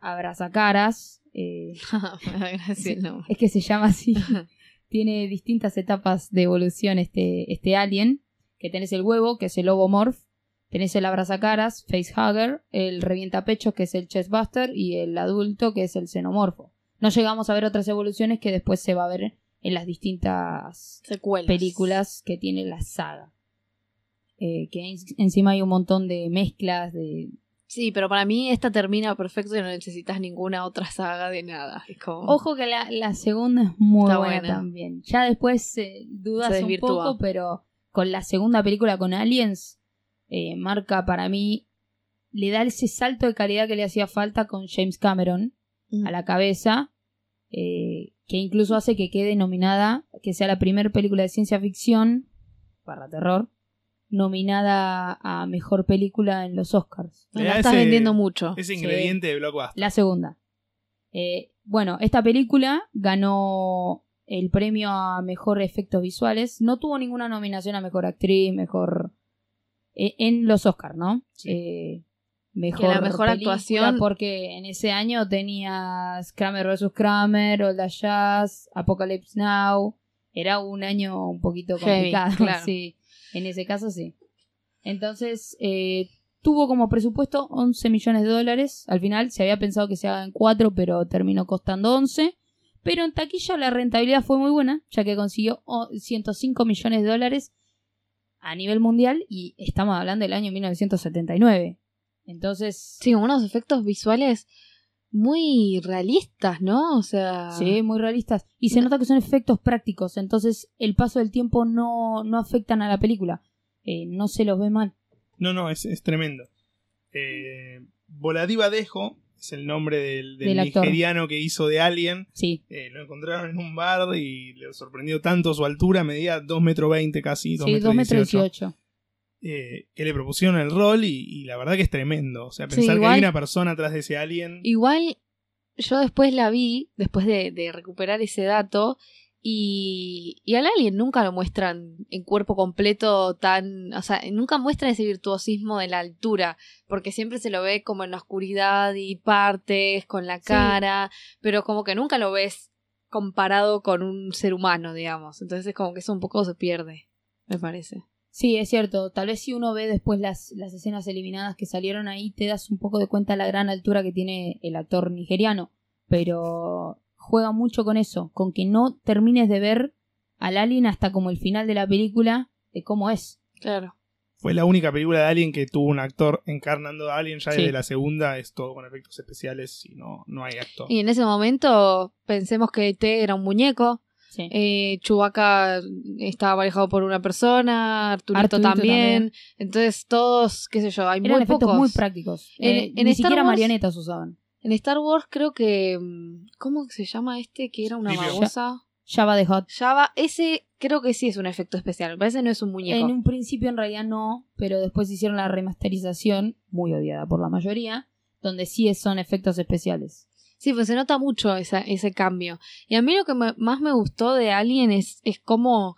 S5: abrazacaras, eh,
S2: Gracias, no.
S5: es que se llama así, tiene distintas etapas de evolución este, este alien, que tenés el huevo, que es el ovomorph, tenés el abrazacaras, facehugger, el revientapechos, que es el chestbuster, y el adulto, que es el xenomorfo. No llegamos a ver otras evoluciones que después se va a ver en las distintas
S2: Secuelas.
S5: películas que tiene la saga. Eh, que en- encima hay un montón de mezclas de
S2: Sí, pero para mí esta termina perfecto y no necesitas ninguna otra saga de nada. Es como...
S5: Ojo que la, la segunda es muy buena,
S2: buena.
S5: también. Ya después eh, dudas un poco, pero con la segunda película con Aliens, eh, marca para mí, le da ese salto de calidad que le hacía falta con James Cameron
S2: Mm.
S5: a la cabeza, eh, que incluso hace que quede nominada, que sea la primera película de ciencia ficción, para terror, nominada a mejor película en los Oscars.
S2: Me la estás
S4: ese-
S2: vendiendo mucho.
S4: Ese
S5: Sí.
S4: ingrediente de blockbuster.
S5: La segunda. Eh, bueno, esta película ganó el premio a mejor efectos visuales. No tuvo ninguna nominación a mejor actriz, mejor. eh, en los Oscars, ¿no?
S4: Sí.
S5: Eh, mejor,
S2: Que la mejor actuación-
S5: Porque en ese año tenías Kramer vs. Kramer, All the Jazz, Apocalypse Now. Era un año un poquito
S2: Heavy,
S5: complicado.
S2: claro.
S5: Sí, en ese caso sí. Entonces, eh, tuvo como presupuesto 11 millones de dólares. Al final se había pensado que se haga en 4, pero terminó costando 11. Pero en taquilla la rentabilidad fue muy buena, ya que consiguió oh, 105 millones de dólares a nivel mundial y estamos hablando del año 1979. Entonces,
S2: Sí, unos efectos visuales muy realistas, ¿no? O sea...
S5: sí, muy realistas. Y se nota que son efectos prácticos, entonces el paso del tiempo no, no afectan a la película. Eh, no se los ve mal.
S4: No, no, es, es tremendo. Eh, Voladiva Dejo es el nombre del, del
S5: Del actor.
S4: nigeriano que hizo de Alien.
S5: Sí,
S4: Eh, lo encontraron en un bar y le sorprendió tanto su altura, medía 2 metros 20 casi, 2
S5: sí,
S4: metros
S5: 2 metros
S4: 18,
S5: 18.
S4: Eh, que le propusieron el rol y, y la verdad que es tremendo. O sea,
S2: Sí,
S4: pensar que hay una persona atrás de ese alien.
S2: Igual yo después la vi, después de, de recuperar ese dato, y, y al alien nunca lo muestran en cuerpo completo tan... O sea, nunca muestran ese virtuosismo de la altura, porque siempre se lo ve como en la oscuridad y partes, con la cara, pero como que nunca lo ves comparado con un ser humano, digamos. Entonces es como que eso un poco se pierde, me parece.
S5: Sí, es cierto. Tal vez si uno ve después las, las escenas eliminadas que salieron ahí, te das un poco de cuenta la gran altura que tiene el actor nigeriano. Pero juega mucho con eso, con que no termines de ver al alien hasta como el final de la película de cómo es.
S2: Claro.
S4: Fue la única película de Alien que tuvo un actor encarnando a Alien. Ya
S5: Sí.
S4: desde la segunda es todo con efectos especiales y no, no hay actor.
S2: Y en ese momento pensemos que T era un muñeco,
S5: Sí.
S2: Eh, Chewbacca estaba manejado por una persona, Arturito,
S5: Arturito
S2: también.
S5: también.
S2: Entonces todos, qué sé yo, hay
S5: Eran
S2: muy
S5: efectos
S2: pocos.
S5: muy prácticos.
S2: En-
S5: Eh,
S2: en
S5: ni
S2: Star
S5: siquiera
S2: Wars-
S5: marionetas usaban.
S2: En Star Wars creo que... mm, ¿Cómo se llama este? Que era una babosa.
S5: Java de Hot.
S2: Java, ese creo que sí es un efecto especial. Me parece no es un muñeco.
S5: En un principio en realidad no, pero después hicieron la remasterización, muy odiada por la mayoría, donde sí son efectos especiales.
S2: Sí, pues se nota mucho esa- ese cambio. Y a mí lo que me- más me gustó de Alien es, es cómo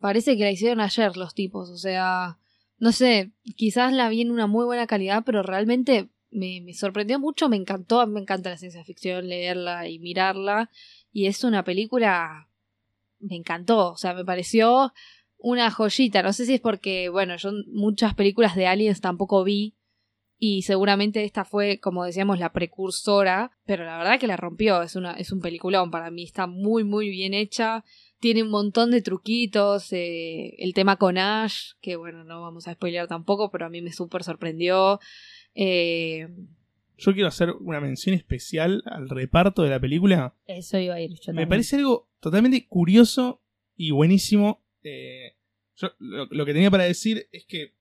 S2: parece que la hicieron ayer los tipos. O sea, no sé, quizás la vi en una muy buena calidad, pero realmente me, me sorprendió mucho, me encantó. Me encanta la ciencia ficción, leerla y mirarla. Y es una película... Me encantó, o sea, me pareció una joyita. No sé si es porque, bueno, yo muchas películas de aliens tampoco vi, y seguramente esta fue, como decíamos, la precursora, pero la verdad que la rompió, es, una, es un peliculón para mí, está muy muy bien hecha, tiene un montón de truquitos, eh, el tema con Ash, que bueno, no vamos a spoilear tampoco, pero a mí me súper sorprendió. Eh,
S4: Yo quiero hacer una mención especial al reparto de la película.
S5: Eso iba a ir. yo
S4: Me parece algo totalmente curioso y buenísimo. Eh, yo lo, lo que tenía para decir es que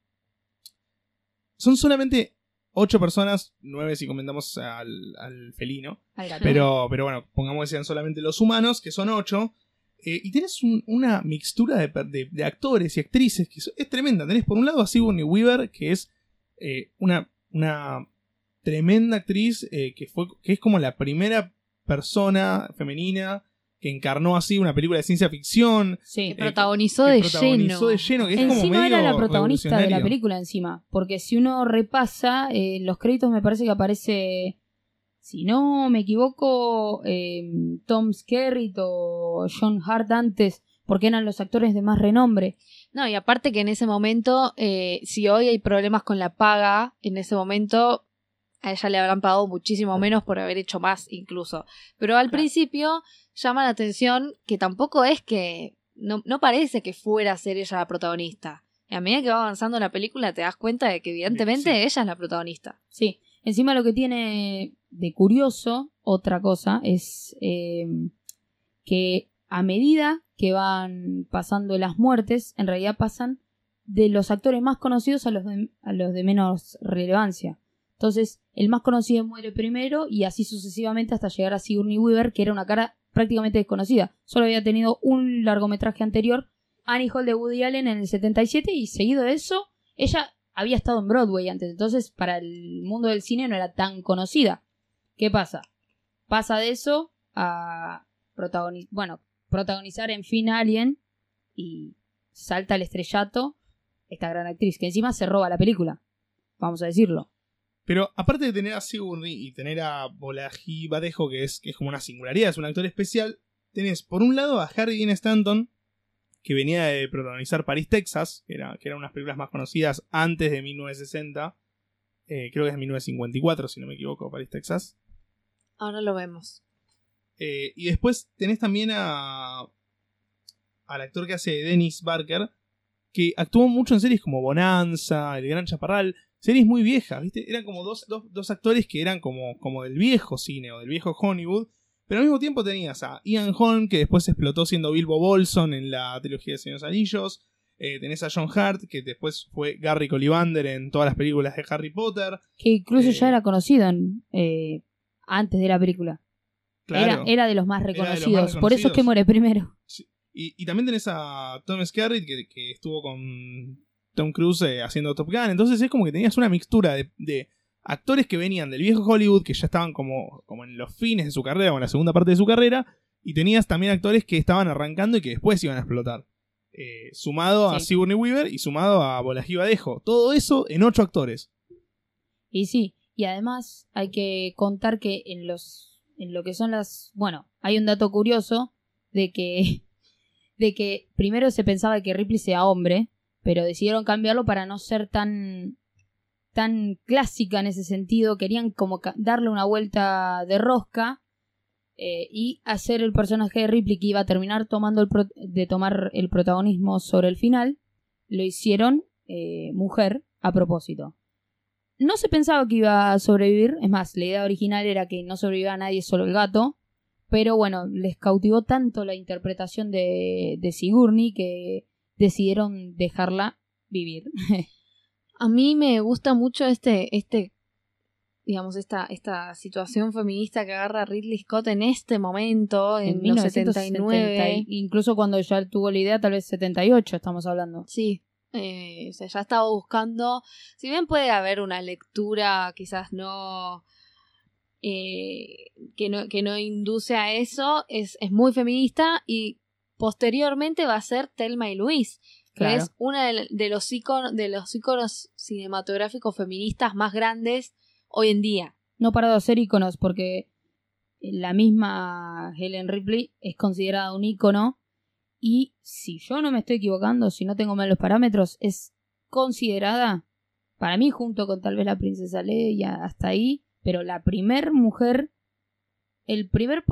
S4: son solamente ocho personas, nueve si comentamos al, al felino.
S5: Al gato.
S4: Pero, pero bueno, pongamos que sean solamente los humanos, que son ocho. Eh, y tenés un- una mixtura de, de- de actores y actrices que es, es tremenda. Tenés por un lado a Sigourney Weaver, que es eh, una, una tremenda actriz, eh, que, fue, que es como la primera persona femenina que encarnó así una película de ciencia ficción.
S5: Sí.
S2: que protagonizó
S4: que
S2: de
S4: protagonizó
S2: lleno.
S4: de lleno, que es como
S5: Encima
S4: medio
S5: era la protagonista de la película encima. Porque si uno repasa, eh, en los créditos me parece que aparece, si no me equivoco, eh, Tom Skerritt o John Hart antes, porque eran los actores de más renombre.
S2: No, y aparte que en ese momento, eh, si hoy hay problemas con la paga, en ese momento a ella le habrán pagado muchísimo menos por haber hecho más incluso. Pero al
S5: Claro.
S2: principio llama la atención que tampoco es que... No, no parece que fuera a ser ella la protagonista. Y a medida que va avanzando la película te das cuenta de que evidentemente
S4: Sí.
S2: ella es la protagonista.
S5: Sí. Encima lo que tiene de curioso, otra cosa, es eh, que a medida que van pasando las muertes, en realidad pasan de los actores más conocidos a los de, a los de menos relevancia. Entonces, el más conocido muere primero y así sucesivamente hasta llegar a Sigourney Weaver, que era una cara prácticamente desconocida. Solo había tenido un largometraje anterior, Annie Hall de Woody Allen en el 77 y seguido de eso, ella había estado en Broadway antes, entonces para el mundo del cine no era tan conocida. ¿Qué pasa? Pasa de eso a bueno, protagonizar en fin Alien y salta al estrellato esta gran actriz, que encima se roba la película, vamos a decirlo.
S4: Pero aparte de tener a Sigourney y tener a Bolaji Badejo, que es, que es como una singularidad, es un actor especial, tenés por un lado a Harry Dean Stanton, que venía de protagonizar París, Texas, que era, que eran unas películas más conocidas antes de 1960. Eh, creo que es de 1954, si no me equivoco, París, Texas.
S2: Ahora lo vemos.
S4: Eh, y después tenés también a. al actor que hace Dennis Barker, que actuó mucho en series como Bonanza, El Gran Chaparral, series muy viejas, ¿viste? Eran como dos, dos, dos actores que eran como, como del viejo cine o del viejo Hollywood, pero al mismo tiempo tenías a Ian Holm, que después explotó siendo Bilbo Bolson en la trilogía de Señor de los Anillos. Eh, tenés a John Hart, que después fue Gary Collivander en todas las películas de Harry Potter.
S5: Que incluso
S4: Eh.
S5: ya era conocido en, eh, antes de la película.
S4: Claro.
S5: Era, era de los más
S4: de los más
S5: reconocidos. Por eso es que muere primero.
S4: Y, y también tenés a Tom Skerritt, que, que estuvo con Tom Cruise eh, haciendo Top Gun. Entonces es como que tenías una mixtura de, de actores que venían del viejo Hollywood, que ya estaban como, como en los fines de su carrera o en la segunda parte de su carrera. Y tenías también actores que estaban arrancando y que después iban a explotar. Eh, sumado a. Sigourney Weaver y sumado a Bolaji Badejo. Todo eso en ocho actores.
S5: Y sí, y además hay que contar que en los en lo que son las, bueno, hay un dato curioso de que de que primero se pensaba que Ripley sea hombre, pero decidieron cambiarlo para no ser tan tan clásica en ese sentido, querían como darle una vuelta de rosca eh, y hacer el personaje de Ripley que iba a terminar tomando el pro- de tomar el protagonismo sobre el final, lo hicieron eh, mujer a propósito. No se pensaba que iba a sobrevivir, es más, la idea original era que no sobreviviera nadie, solo el gato, pero bueno, les cautivó tanto la interpretación de, de Sigourney que decidieron dejarla vivir.
S2: A mí me gusta mucho este, este, digamos, esta, esta situación feminista que agarra Ridley Scott en este momento, en, los
S5: 1979,
S2: 79.
S5: incluso cuando ya tuvo la idea, tal vez 78 estamos hablando.
S2: Sí. eh, o sea, ya estaba buscando. Si bien puede haber una lectura, quizás no. eh, que no, que no induce a eso, es, es muy feminista y posteriormente va a ser Telma y Luis, que
S5: Claro.
S2: es una de, de los iconos, de los iconos cinematográficos feministas más grandes hoy en día.
S5: No para de hacer iconos, porque la misma Helen Ripley es considerada un icono y si yo no me estoy equivocando, si no tengo mal los parámetros, es considerada, para mí junto con tal vez la princesa Leia, hasta ahí, pero la primer mujer, el primer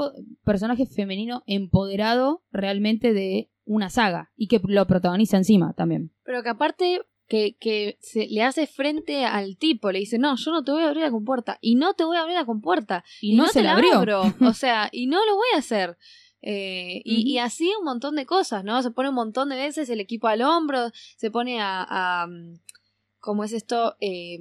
S5: personaje femenino empoderado realmente de una saga y que lo protagoniza encima también.
S2: Pero que aparte que, que se le hace frente al tipo, le dice, no, yo no te voy a abrir la compuerta, y no te voy a abrir la compuerta,
S5: Y, no, se
S2: te
S5: la abrió.
S2: abro. O sea, y no lo voy a hacer. Eh, y, y así un montón de cosas, ¿no? Se pone un montón de veces el equipo al hombro, se pone a, a mm, ¿cómo es esto? Eh,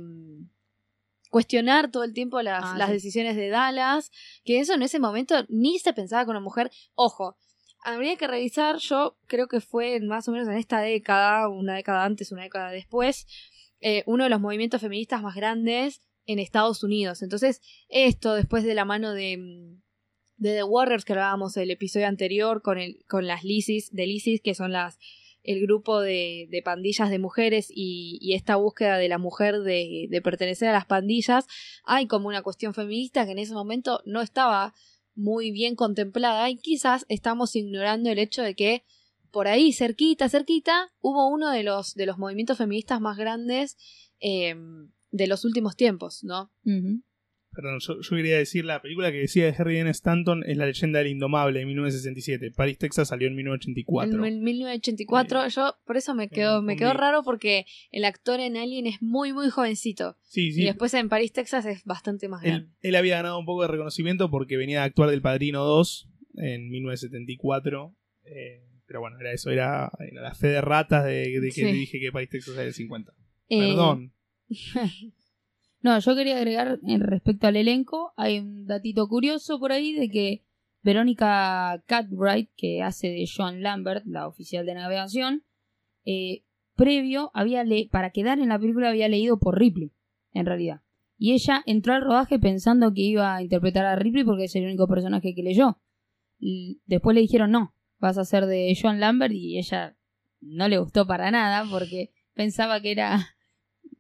S2: cuestionar todo el tiempo las,
S5: Ah,
S2: las
S5: sí.
S2: decisiones de Dallas, que eso en ese momento ni se pensaba con una mujer. Ojo, habría que revisar, yo creo que fue más o menos en esta década, una década antes, una década después, eh, uno de los movimientos feministas más grandes en Estados Unidos. Entonces, esto después de la mano de, mm, de The Warriors que hablábamos el episodio anterior con, el, con las Lisis, de Lisis, que son las el grupo de, pandillas de mujeres y, esta búsqueda de la mujer de, pertenecer a las pandillas, hay como una cuestión feminista que en ese momento no estaba muy bien contemplada y quizás estamos ignorando el hecho de que por ahí, cerquita, cerquita, hubo uno de los, de los movimientos feministas más grandes eh, de los últimos tiempos, ¿no?
S4: Perdón, yo, yo quería decir la película que decía de Harry Dean Stanton es La leyenda del indomable de 1967. Paris, Texas salió en 1984.
S2: En el 1984, yo por eso me quedó, me quedó raro porque el actor en Alien es muy, muy jovencito.
S4: Sí, sí.
S2: Y después en París, Texas es bastante más
S4: Él,
S2: grande.
S4: él había ganado un poco de reconocimiento porque venía de actuar del Padrino 2 en 1974. eh, pero bueno, era eso, era, era la fe de ratas de, de que
S2: Sí.
S4: dije que Paris, Texas era del 50.
S5: Eh,
S4: Perdón.
S5: No, yo quería agregar en respecto al elenco, hay un datito curioso por ahí de que Verónica Cartwright, que hace de Joan Lambert, la oficial de navegación, eh, previo había para quedar en la película había leído por Ripley, en realidad. Y ella entró al rodaje pensando que iba a interpretar a Ripley porque es el único personaje que leyó. Después le dijeron no, vas a ser de Joan Lambert y ella no le gustó para nada porque pensaba que era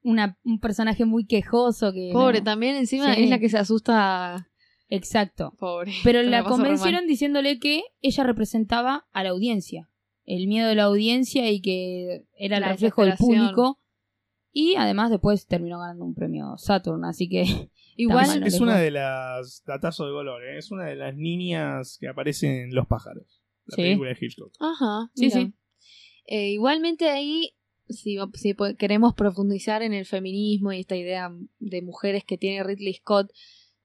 S5: una, un personaje muy quejoso que
S2: Pobre,
S5: no-
S2: también encima
S5: Sí.
S2: es la que se asusta.
S5: Exacto.
S2: Pobre.
S5: Pero la convencieron diciéndole que ella representaba a la audiencia. El miedo de la audiencia y que era el
S2: La
S5: reflejo del público. Y además después terminó ganando un premio Saturn, así que
S2: Igual,
S4: es una de las datazos de color, ¿eh? es una de las niñas que aparecen en Los pájaros. La
S5: Sí.
S4: película de Hitchcock.
S2: Ajá,
S5: Sí,
S2: mira.
S5: sí.
S2: Eh, igualmente ahí, si, si queremos profundizar en el feminismo y esta idea de mujeres que tiene Ridley Scott,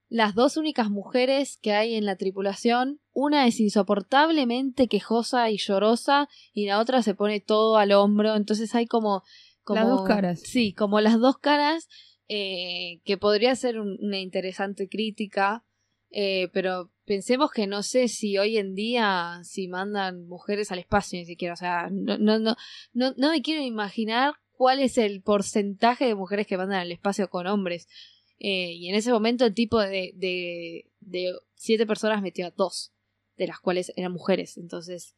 S2: las dos únicas mujeres que hay en la tripulación, una es insoportablemente quejosa y llorosa y la otra se pone todo al hombro, entonces hay como... como
S5: Las dos caras.
S2: Sí, como las dos caras, eh, que podría ser un- una interesante crítica, eh, pero pensemos que no sé si hoy en día si mandan mujeres al espacio ni siquiera, o sea, no, no, no, no, no me quiero imaginar cuál es el porcentaje de mujeres que mandan al espacio con hombres. Eh, y en ese momento el tipo de, de, de siete personas metió a dos, de las cuales eran mujeres. Entonces,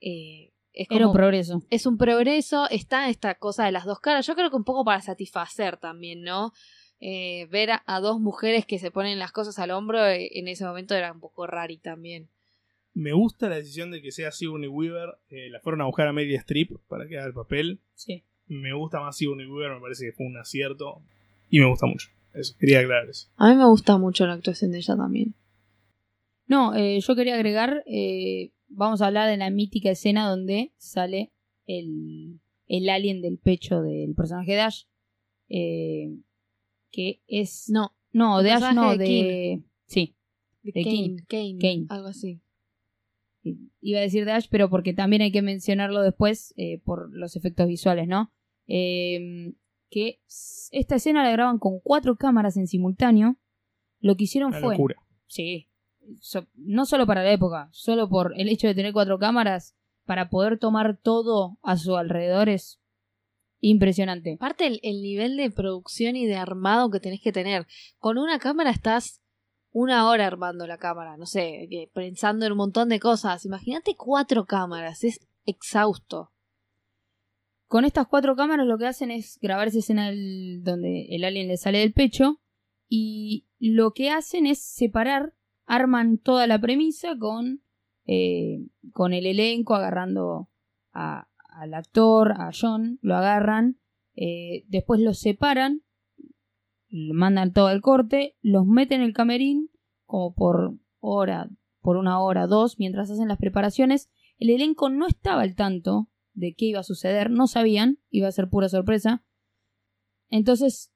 S2: eh, es
S5: era un
S2: como-
S5: progreso.
S2: es un progreso, está esta cosa de las dos caras. Yo creo que un poco para satisfacer también, ¿no? Eh, ver a, a dos mujeres que se ponen las cosas al hombro eh, en ese momento era un poco rari también.
S4: Me gusta la decisión de que sea Sigourney Weaver. eh, la fueron a buscar a Media Strip para que haga el papel.
S5: Sí.
S4: Me gusta más Sigourney Weaver, me parece que fue un acierto. Y me gusta mucho. Eso, quería aclarar eso.
S2: A mí me gusta mucho la actuación de ella también.
S5: No, eh, yo quería agregar, vamos a hablar de la mítica escena donde sale el, el alien del pecho del personaje de Ash. eh, que es...
S2: No,
S5: No, de Ash no,
S2: de
S5: de... Sí,
S2: de
S5: De
S2: Kane, Kane,
S5: Kane.
S2: algo así.
S5: iba a decir de Ash, pero porque también hay que mencionarlo después eh, por los efectos visuales, ¿no? Eh, que esta escena la graban con cuatro cámaras en simultáneo. Lo que hicieron
S4: Una
S5: fue...
S4: locura.
S5: Sí. So- no solo para la época, solo por el hecho de tener cuatro cámaras, para poder tomar todo a su alrededor es impresionante.
S2: Aparte el, el nivel de producción y de armado que tenés que tener. Con una cámara estás una hora armando la cámara, no sé, pensando en un montón de cosas. Imagínate cuatro cámaras, es exhausto.
S5: Con estas cuatro cámaras lo que hacen es grabar esa escena del- donde el alien le sale del pecho y lo que hacen es separar, arman toda la premisa con, eh, con el elenco agarrando a- al actor, a John, lo agarran, eh, después los separan, le mandan todo el corte, los meten en el camerín como por hora, por una hora, dos, mientras hacen las preparaciones. El elenco no estaba al tanto de qué iba a suceder, no sabían, iba a ser pura sorpresa. Entonces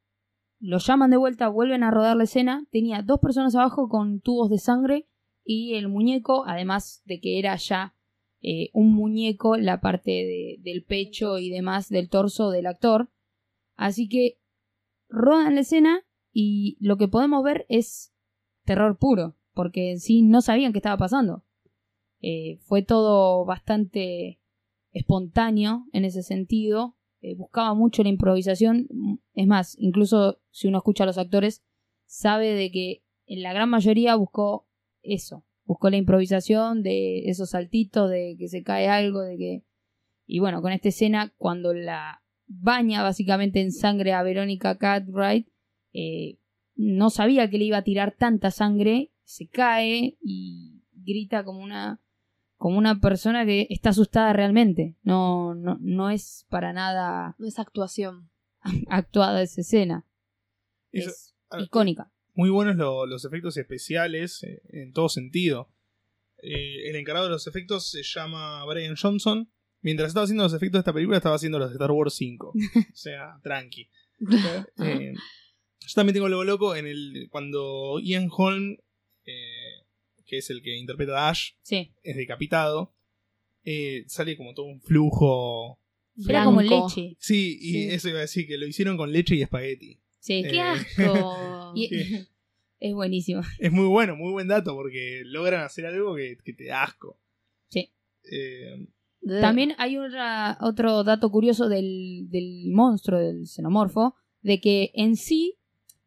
S5: los llaman de vuelta, vuelven a rodar la escena, tenía dos personas abajo con tubos de sangre y el muñeco, además de que era ya eh, un muñeco, la parte de- del pecho y demás del torso del actor. Así que rodan la escena y lo que podemos ver es terror puro, porque en sí no sabían qué estaba pasando. Eh, fue todo bastante espontáneo en ese sentido. eh, buscaba mucho la improvisación. Es más, incluso si uno escucha a los actores, sabe de que en la gran mayoría buscó eso. Buscó la improvisación de esos saltitos, de que se cae algo, de que... Y bueno, con esta escena, cuando la baña básicamente en sangre a Verónica Cartwright, eh, no sabía que le iba a tirar tanta sangre, se cae y grita como una como una persona que está asustada realmente. No, no, no es para nada
S2: No es actuación.
S5: actuada esa escena.
S4: Eso-
S5: es
S4: ah,
S5: icónica.
S4: Muy buenos lo- los efectos especiales eh, en todo sentido. Eh, el encargado de los efectos se llama Brian Johnson. Mientras estaba haciendo los efectos de esta película, estaba haciendo los de Star Wars 5. o sea, tranqui. Eh, yo también tengo algo loco en el cuando Ian Holm, que es el que interpreta a Ash,
S5: Sí.
S4: es decapitado, sale como todo un flujo.
S5: Era como leche.
S4: Sí, y
S5: Sí.
S4: eso iba a decir, que lo hicieron con leche y espagueti.
S5: Sí.
S4: Eh,
S2: ¡Qué asco!
S5: Y-
S4: Sí.
S5: es buenísimo.
S4: Es muy bueno, muy buen dato, porque logran hacer algo que, que te da asco.
S5: Sí.
S4: Eh,
S5: También hay otra- otro dato curioso del, del monstruo, del xenomorfo, de que en sí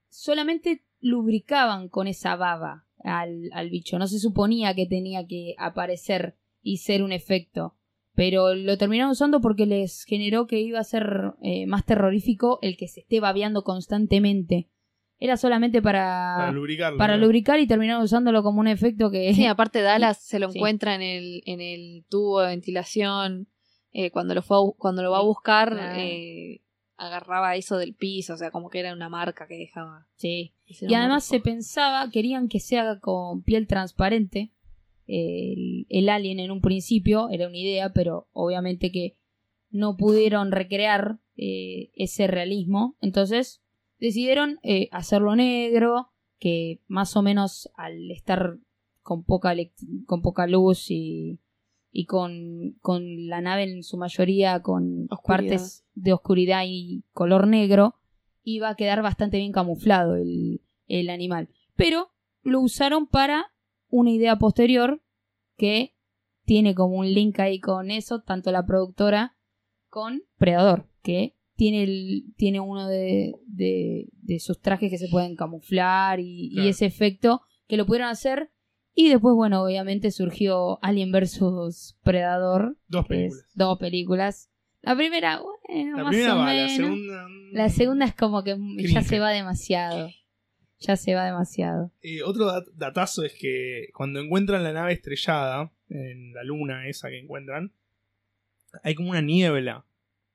S5: solamente lubricaban con esa baba al, al bicho. No se suponía que tenía que aparecer y ser un efecto. Pero lo terminaron usando porque les generó que iba a ser eh, más terrorífico el que se esté babeando constantemente. Era solamente para,
S4: para lubricarlo.
S5: para
S4: ¿no?
S5: lubricar y terminaron usándolo como un efecto que...
S2: Sí, aparte Dallas se lo
S5: Sí.
S2: encuentra en el, en el tubo de ventilación. eh, cuando, lo fue a cuando lo va a buscar,
S5: Claro.
S2: eh, agarraba eso del piso, o sea, como que era una marca que dejaba.
S5: Sí. Y además se pensaba, querían que se haga con piel transparente. El, el alien en un principio era una idea, pero obviamente que no pudieron recrear eh, ese realismo. Entonces decidieron eh, hacerlo negro, que más o menos al estar con poca, con poca luz y, y con, con la nave en su mayoría con
S2: Oscuridad.
S5: partes de oscuridad y color negro, iba a quedar bastante bien camuflado el, el animal. Pero lo usaron para una idea posterior que tiene como un link ahí con eso, tanto la productora con Predador, que tiene, el, tiene uno de, de, trajes que se pueden camuflar y, ese efecto que lo pudieron hacer. Y después, bueno, obviamente surgió Alien vs Predador,
S4: Dos
S5: es
S4: películas.
S5: dos películas. La primera, bueno,
S4: La
S5: más
S4: primera
S5: o
S4: va, la
S5: menos.
S4: segunda. mm,
S5: La segunda es como que ya
S4: Cringe.
S5: se va demasiado. Ya se va demasiado.
S4: Eh, otro dat- datazo es que cuando encuentran la nave estrellada, en la luna esa que encuentran, hay como una niebla.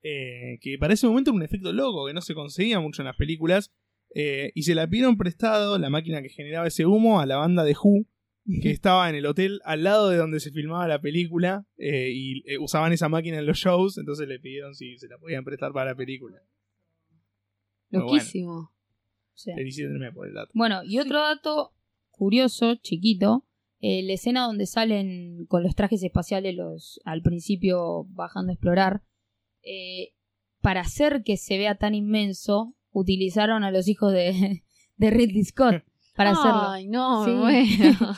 S4: eh, que para ese momento era un efecto loco, que no se conseguía mucho en las películas. eh, y se la pidieron prestado, la máquina que generaba ese humo, a la banda de Who, que estaba en el hotel al lado de donde se filmaba la película. y usaban esa máquina en los shows, entonces le pidieron si se la podían prestar para la película.
S2: Loquísimo.
S5: Sea,
S4: Felicítenme por el dato.
S5: Bueno, y otro dato curioso, chiquito, eh, la escena donde salen con los trajes espaciales los al principio bajando a explorar, eh, para hacer que se vea tan inmenso, utilizaron a los hijos de, de Ridley Scott para hacerlo.
S2: Ay, no,
S5: Sí.
S2: muero.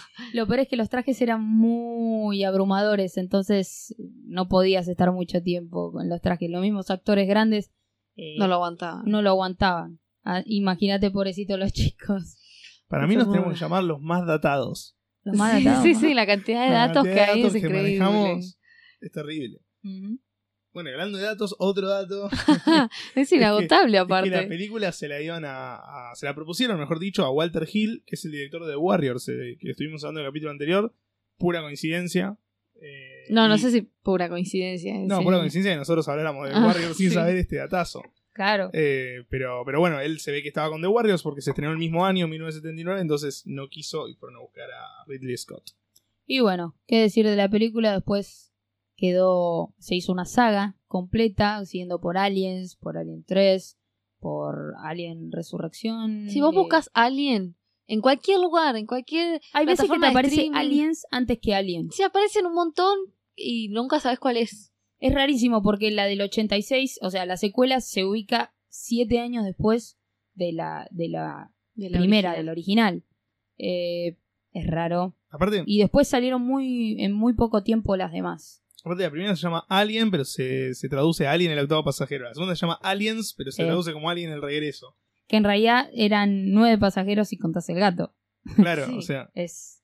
S5: Lo peor es que los trajes eran muy abrumadores, entonces no podías estar mucho tiempo con los trajes. Los mismos actores grandes eh,
S2: no lo aguantaba.
S5: no lo aguantaban. Ah, Imagínate, pobrecito, los chicos.
S4: Para mí
S2: Eso
S4: nos
S2: es
S4: tenemos que llamar los más datados.
S5: Los más
S2: sí,
S5: datados,
S2: sí, sí, la cantidad de
S4: La
S2: datos
S4: cantidad
S2: que hay
S4: datos
S2: es
S4: que
S2: increíble.
S4: manejamos es terrible.
S5: Ujú.
S4: Bueno, y hablando de datos, otro dato.
S2: es inagotable
S4: Es
S2: aparte.
S4: que la película se la iban a, a- Se la propusieron, mejor dicho, a Walter Hill, que es el director de Warriors, eh, que estuvimos hablando en el capítulo anterior. Pura coincidencia. eh,
S2: no, no
S4: y-
S2: sé si pura coincidencia.
S4: No,
S2: sí.
S4: pura coincidencia que nosotros habláramos de
S2: Ah,
S4: Warriors sin saber este datazo.
S5: Claro.
S4: Eh, pero, pero bueno, él se ve que estaba con The Warriors porque se estrenó el mismo año, 1979, entonces no quiso y fueron a buscar a Ridley Scott.
S5: Y bueno, qué decir de la película, después quedó, se hizo una saga completa, siguiendo por Aliens, por Alien 3, por Alien Resurrección.
S2: Si vos
S5: eh,
S2: buscas Alien en cualquier lugar, en cualquier.
S5: hay veces que te aparece Aliens antes que Alien.
S2: Sí, aparecen un montón y nunca sabes cuál es.
S5: Es rarísimo porque la del 86, o sea, la secuela se ubica siete años después de la, de la
S2: De la
S5: primera,
S2: original.
S5: del original. Eh, es raro.
S4: Aparte,
S5: Y después salieron muy en muy poco tiempo las demás.
S4: aparte la primera se llama Alien, pero se, se traduce a Alien el octavo pasajero. La segunda se llama Aliens, pero se
S5: Sí.
S4: traduce como Alien el regreso.
S5: Que en realidad eran nueve pasajeros y contás el gato.
S4: Claro,
S2: Sí.
S4: o sea,
S5: Es,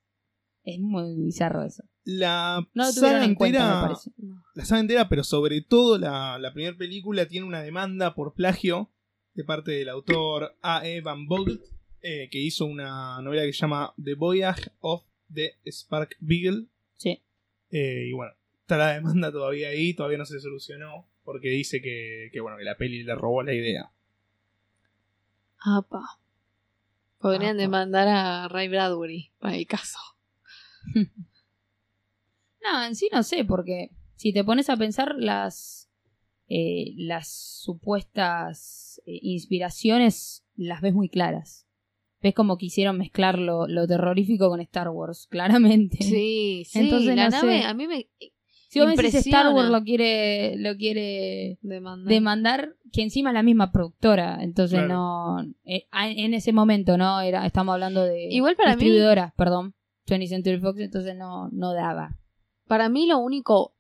S5: es muy bizarro eso.
S4: La
S5: No
S4: saga
S5: cuenta,
S4: entera, la saga entera, pero sobre todo la, la primera película tiene una demanda por plagio de parte del autor A.E. Van Vogt, eh, que hizo una novela que se llama The Voyage of the Spark Beagle.
S5: Sí.
S4: Eh, y bueno, está la demanda todavía ahí, todavía no se solucionó, porque dice que, que, bueno, que la peli le robó la idea.
S2: Apa. Podrían demandar a Ray Bradbury para el caso.
S5: No, en sí no sé, porque si te pones a pensar las, eh, las supuestas eh, inspiraciones, las ves muy claras. Ves como quisieron mezclar lo, lo terrorífico con Star Wars, claramente.
S2: Sí, sí.
S5: Entonces,
S2: la
S5: no
S2: nave
S5: sé.
S2: a mí me
S5: Si vos me decís Star Wars lo quiere, lo quiere
S2: demanda.
S5: demandar, que encima es la misma productora, entonces
S4: Claro.
S5: no, eh, a- en ese momento no era, estamos hablando de
S2: Igual para mí-
S5: distribuidora, perdón, 20th Century Fox, entonces no, no daba.
S2: Para mí lo único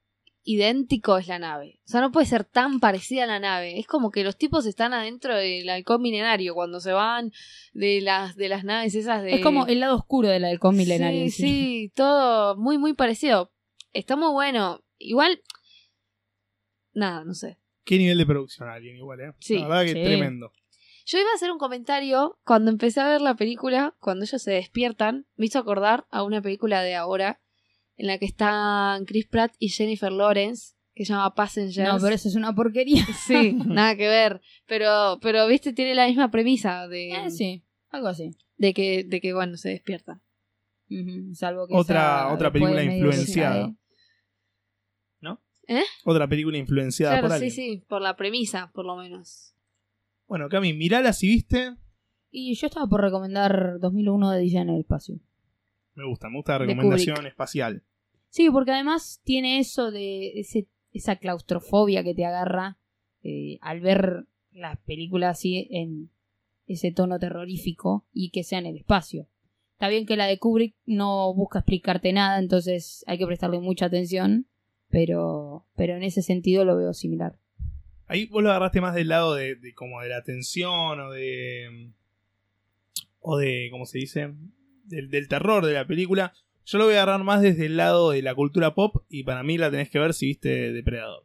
S2: idéntico es la nave. O sea, no puede ser tan parecida a la nave. Es como que los tipos están adentro del halcón milenario cuando se van de las de las naves esas de
S5: Es como el lado oscuro de la del con milenario.
S2: Sí,
S5: sí.
S2: sí, todo muy muy parecido. Está muy bueno. Igual nada, no sé.
S4: Qué nivel de producción alguien igual, ¿eh?
S2: Sí.
S4: La verdad que
S5: Sí.
S4: tremendo.
S2: Yo iba a hacer un comentario cuando empecé a ver la película, cuando ellos se despiertan, me hizo acordar a una película de ahora en la que están Chris Pratt y Jennifer Lawrence, que se llama Passengers.
S5: No, pero eso es una porquería.
S2: Sí, nada que ver. Pero, pero viste, tiene la misma premisa de,
S5: Eh, sí, algo así.
S2: de que, de que bueno, se despiertan.
S5: Ujú, Salvo que
S4: Otra- otra película influenciada.
S5: cae.
S4: Otra película influenciada
S2: Claro,
S4: por
S2: sí,
S4: alguien.
S2: sí, por la premisa, por lo menos.
S4: Bueno, Cami, mirala si viste.
S5: Y yo estaba por recomendar 2001 de Dice en el espacio.
S4: Me gusta, me gusta la recomendación espacial.
S5: Sí, porque además tiene eso de ese, esa claustrofobia que te agarra eh, al ver las películas así en ese tono terrorífico y que sea en el espacio. Está bien que la de Kubrick no busca explicarte nada, entonces hay que prestarle mucha atención, pero, pero en ese sentido lo veo similar.
S4: Ahí vos lo agarraste más del lado de, de como de la tensión o de. o de. ¿cómo se dice? Del, del terror de la película. Yo lo voy a agarrar más desde el lado de la cultura pop y para mí la tenés que ver si viste Depredador.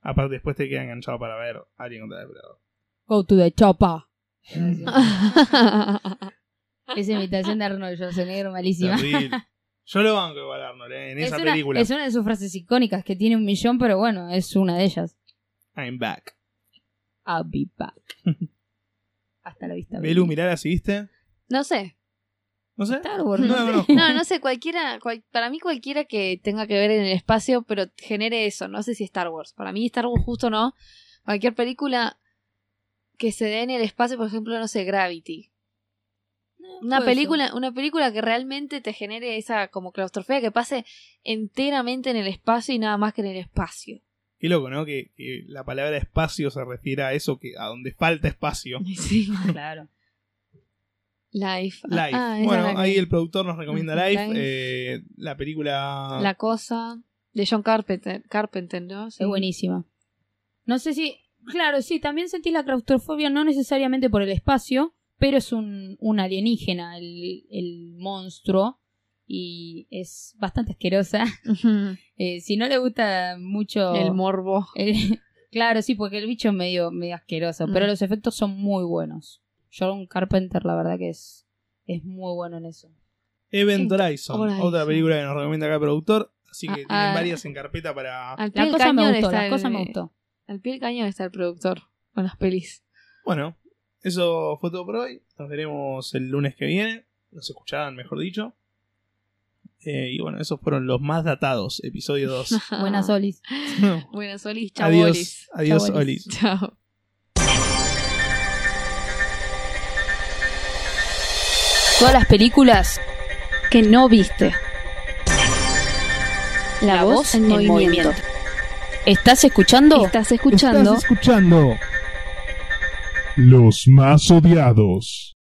S4: Aparte después te queda enganchado para ver Alien contra Depredador.
S5: Go to the chopper. Esa imitación de Arnold Schwarzenegger malísima.
S4: Terrible. Yo lo banco igual Arnold, eh, en
S5: Es
S4: esa
S5: una,
S4: película.
S5: es una de sus frases icónicas que tiene un millón, pero bueno, es una de ellas.
S4: I'm back.
S5: I'll be back. Hasta la vista.
S4: Belu, mirala si viste.
S2: no sé.
S4: No sé.
S5: Star Wars,
S4: No
S5: no.
S2: No, no sé, cualquiera, cual- para mí cualquiera que tenga que ver en el espacio, pero genere eso, no sé si Star Wars. Para mí Star Wars justo no. Cualquier película que se dé en el espacio, por ejemplo, no sé, Gravity. Una película, una película que realmente te genere esa como claustrofobia que pase enteramente en el espacio y nada más que en el espacio.
S4: Qué loco, ¿no? Que, que la palabra espacio se refiere a eso, que a donde falta espacio.
S2: Sí.
S5: Claro.
S2: Life.
S4: Life.
S2: Ah,
S4: bueno,
S2: que-
S4: ahí el productor nos recomienda Life.
S2: Life.
S4: eh, la película.
S2: La cosa de John Carpenter, Carpenter ¿no? Sí.
S5: Es buenísima. No sé si. Claro, sí, también sentí la claustrofobia, no necesariamente por el espacio, pero es un, un alienígena, el, el monstruo, y es bastante asquerosa. Eh, si no le gusta mucho.
S2: El morbo.
S5: el- claro, sí, porque el bicho es medio, medio asqueroso, pero
S2: Mm.
S5: los efectos son muy buenos. John Carpenter, la verdad que es, es muy bueno en eso.
S4: Event Horizon,
S2: Horizon.
S4: otra película que nos recomienda acá el productor. Así que
S2: Ah,
S4: tienen
S2: ah.
S4: varias en carpeta para.
S2: Al pie
S5: La
S2: del
S5: cosa me
S2: cañón
S5: gustó,
S2: está
S5: la
S2: el-
S5: cosa me gustó.
S2: Al pie del cañón está el productor con las pelis.
S4: Bueno, eso fue todo por hoy. Nos veremos el lunes que viene. Nos escucharán, mejor dicho. Eh, y bueno, esos fueron los más datados, episodio 2.
S5: Buenas Olis.
S2: Buenas Olis,
S4: adiós,
S2: chabolis.
S4: adiós,
S5: Chabolis.
S4: Olis.
S2: Chao.
S1: Todas las películas que no viste. La, voz en, movimiento. ¿Estás escuchando? Estás escuchando.
S3: Estás escuchando Los más odiados.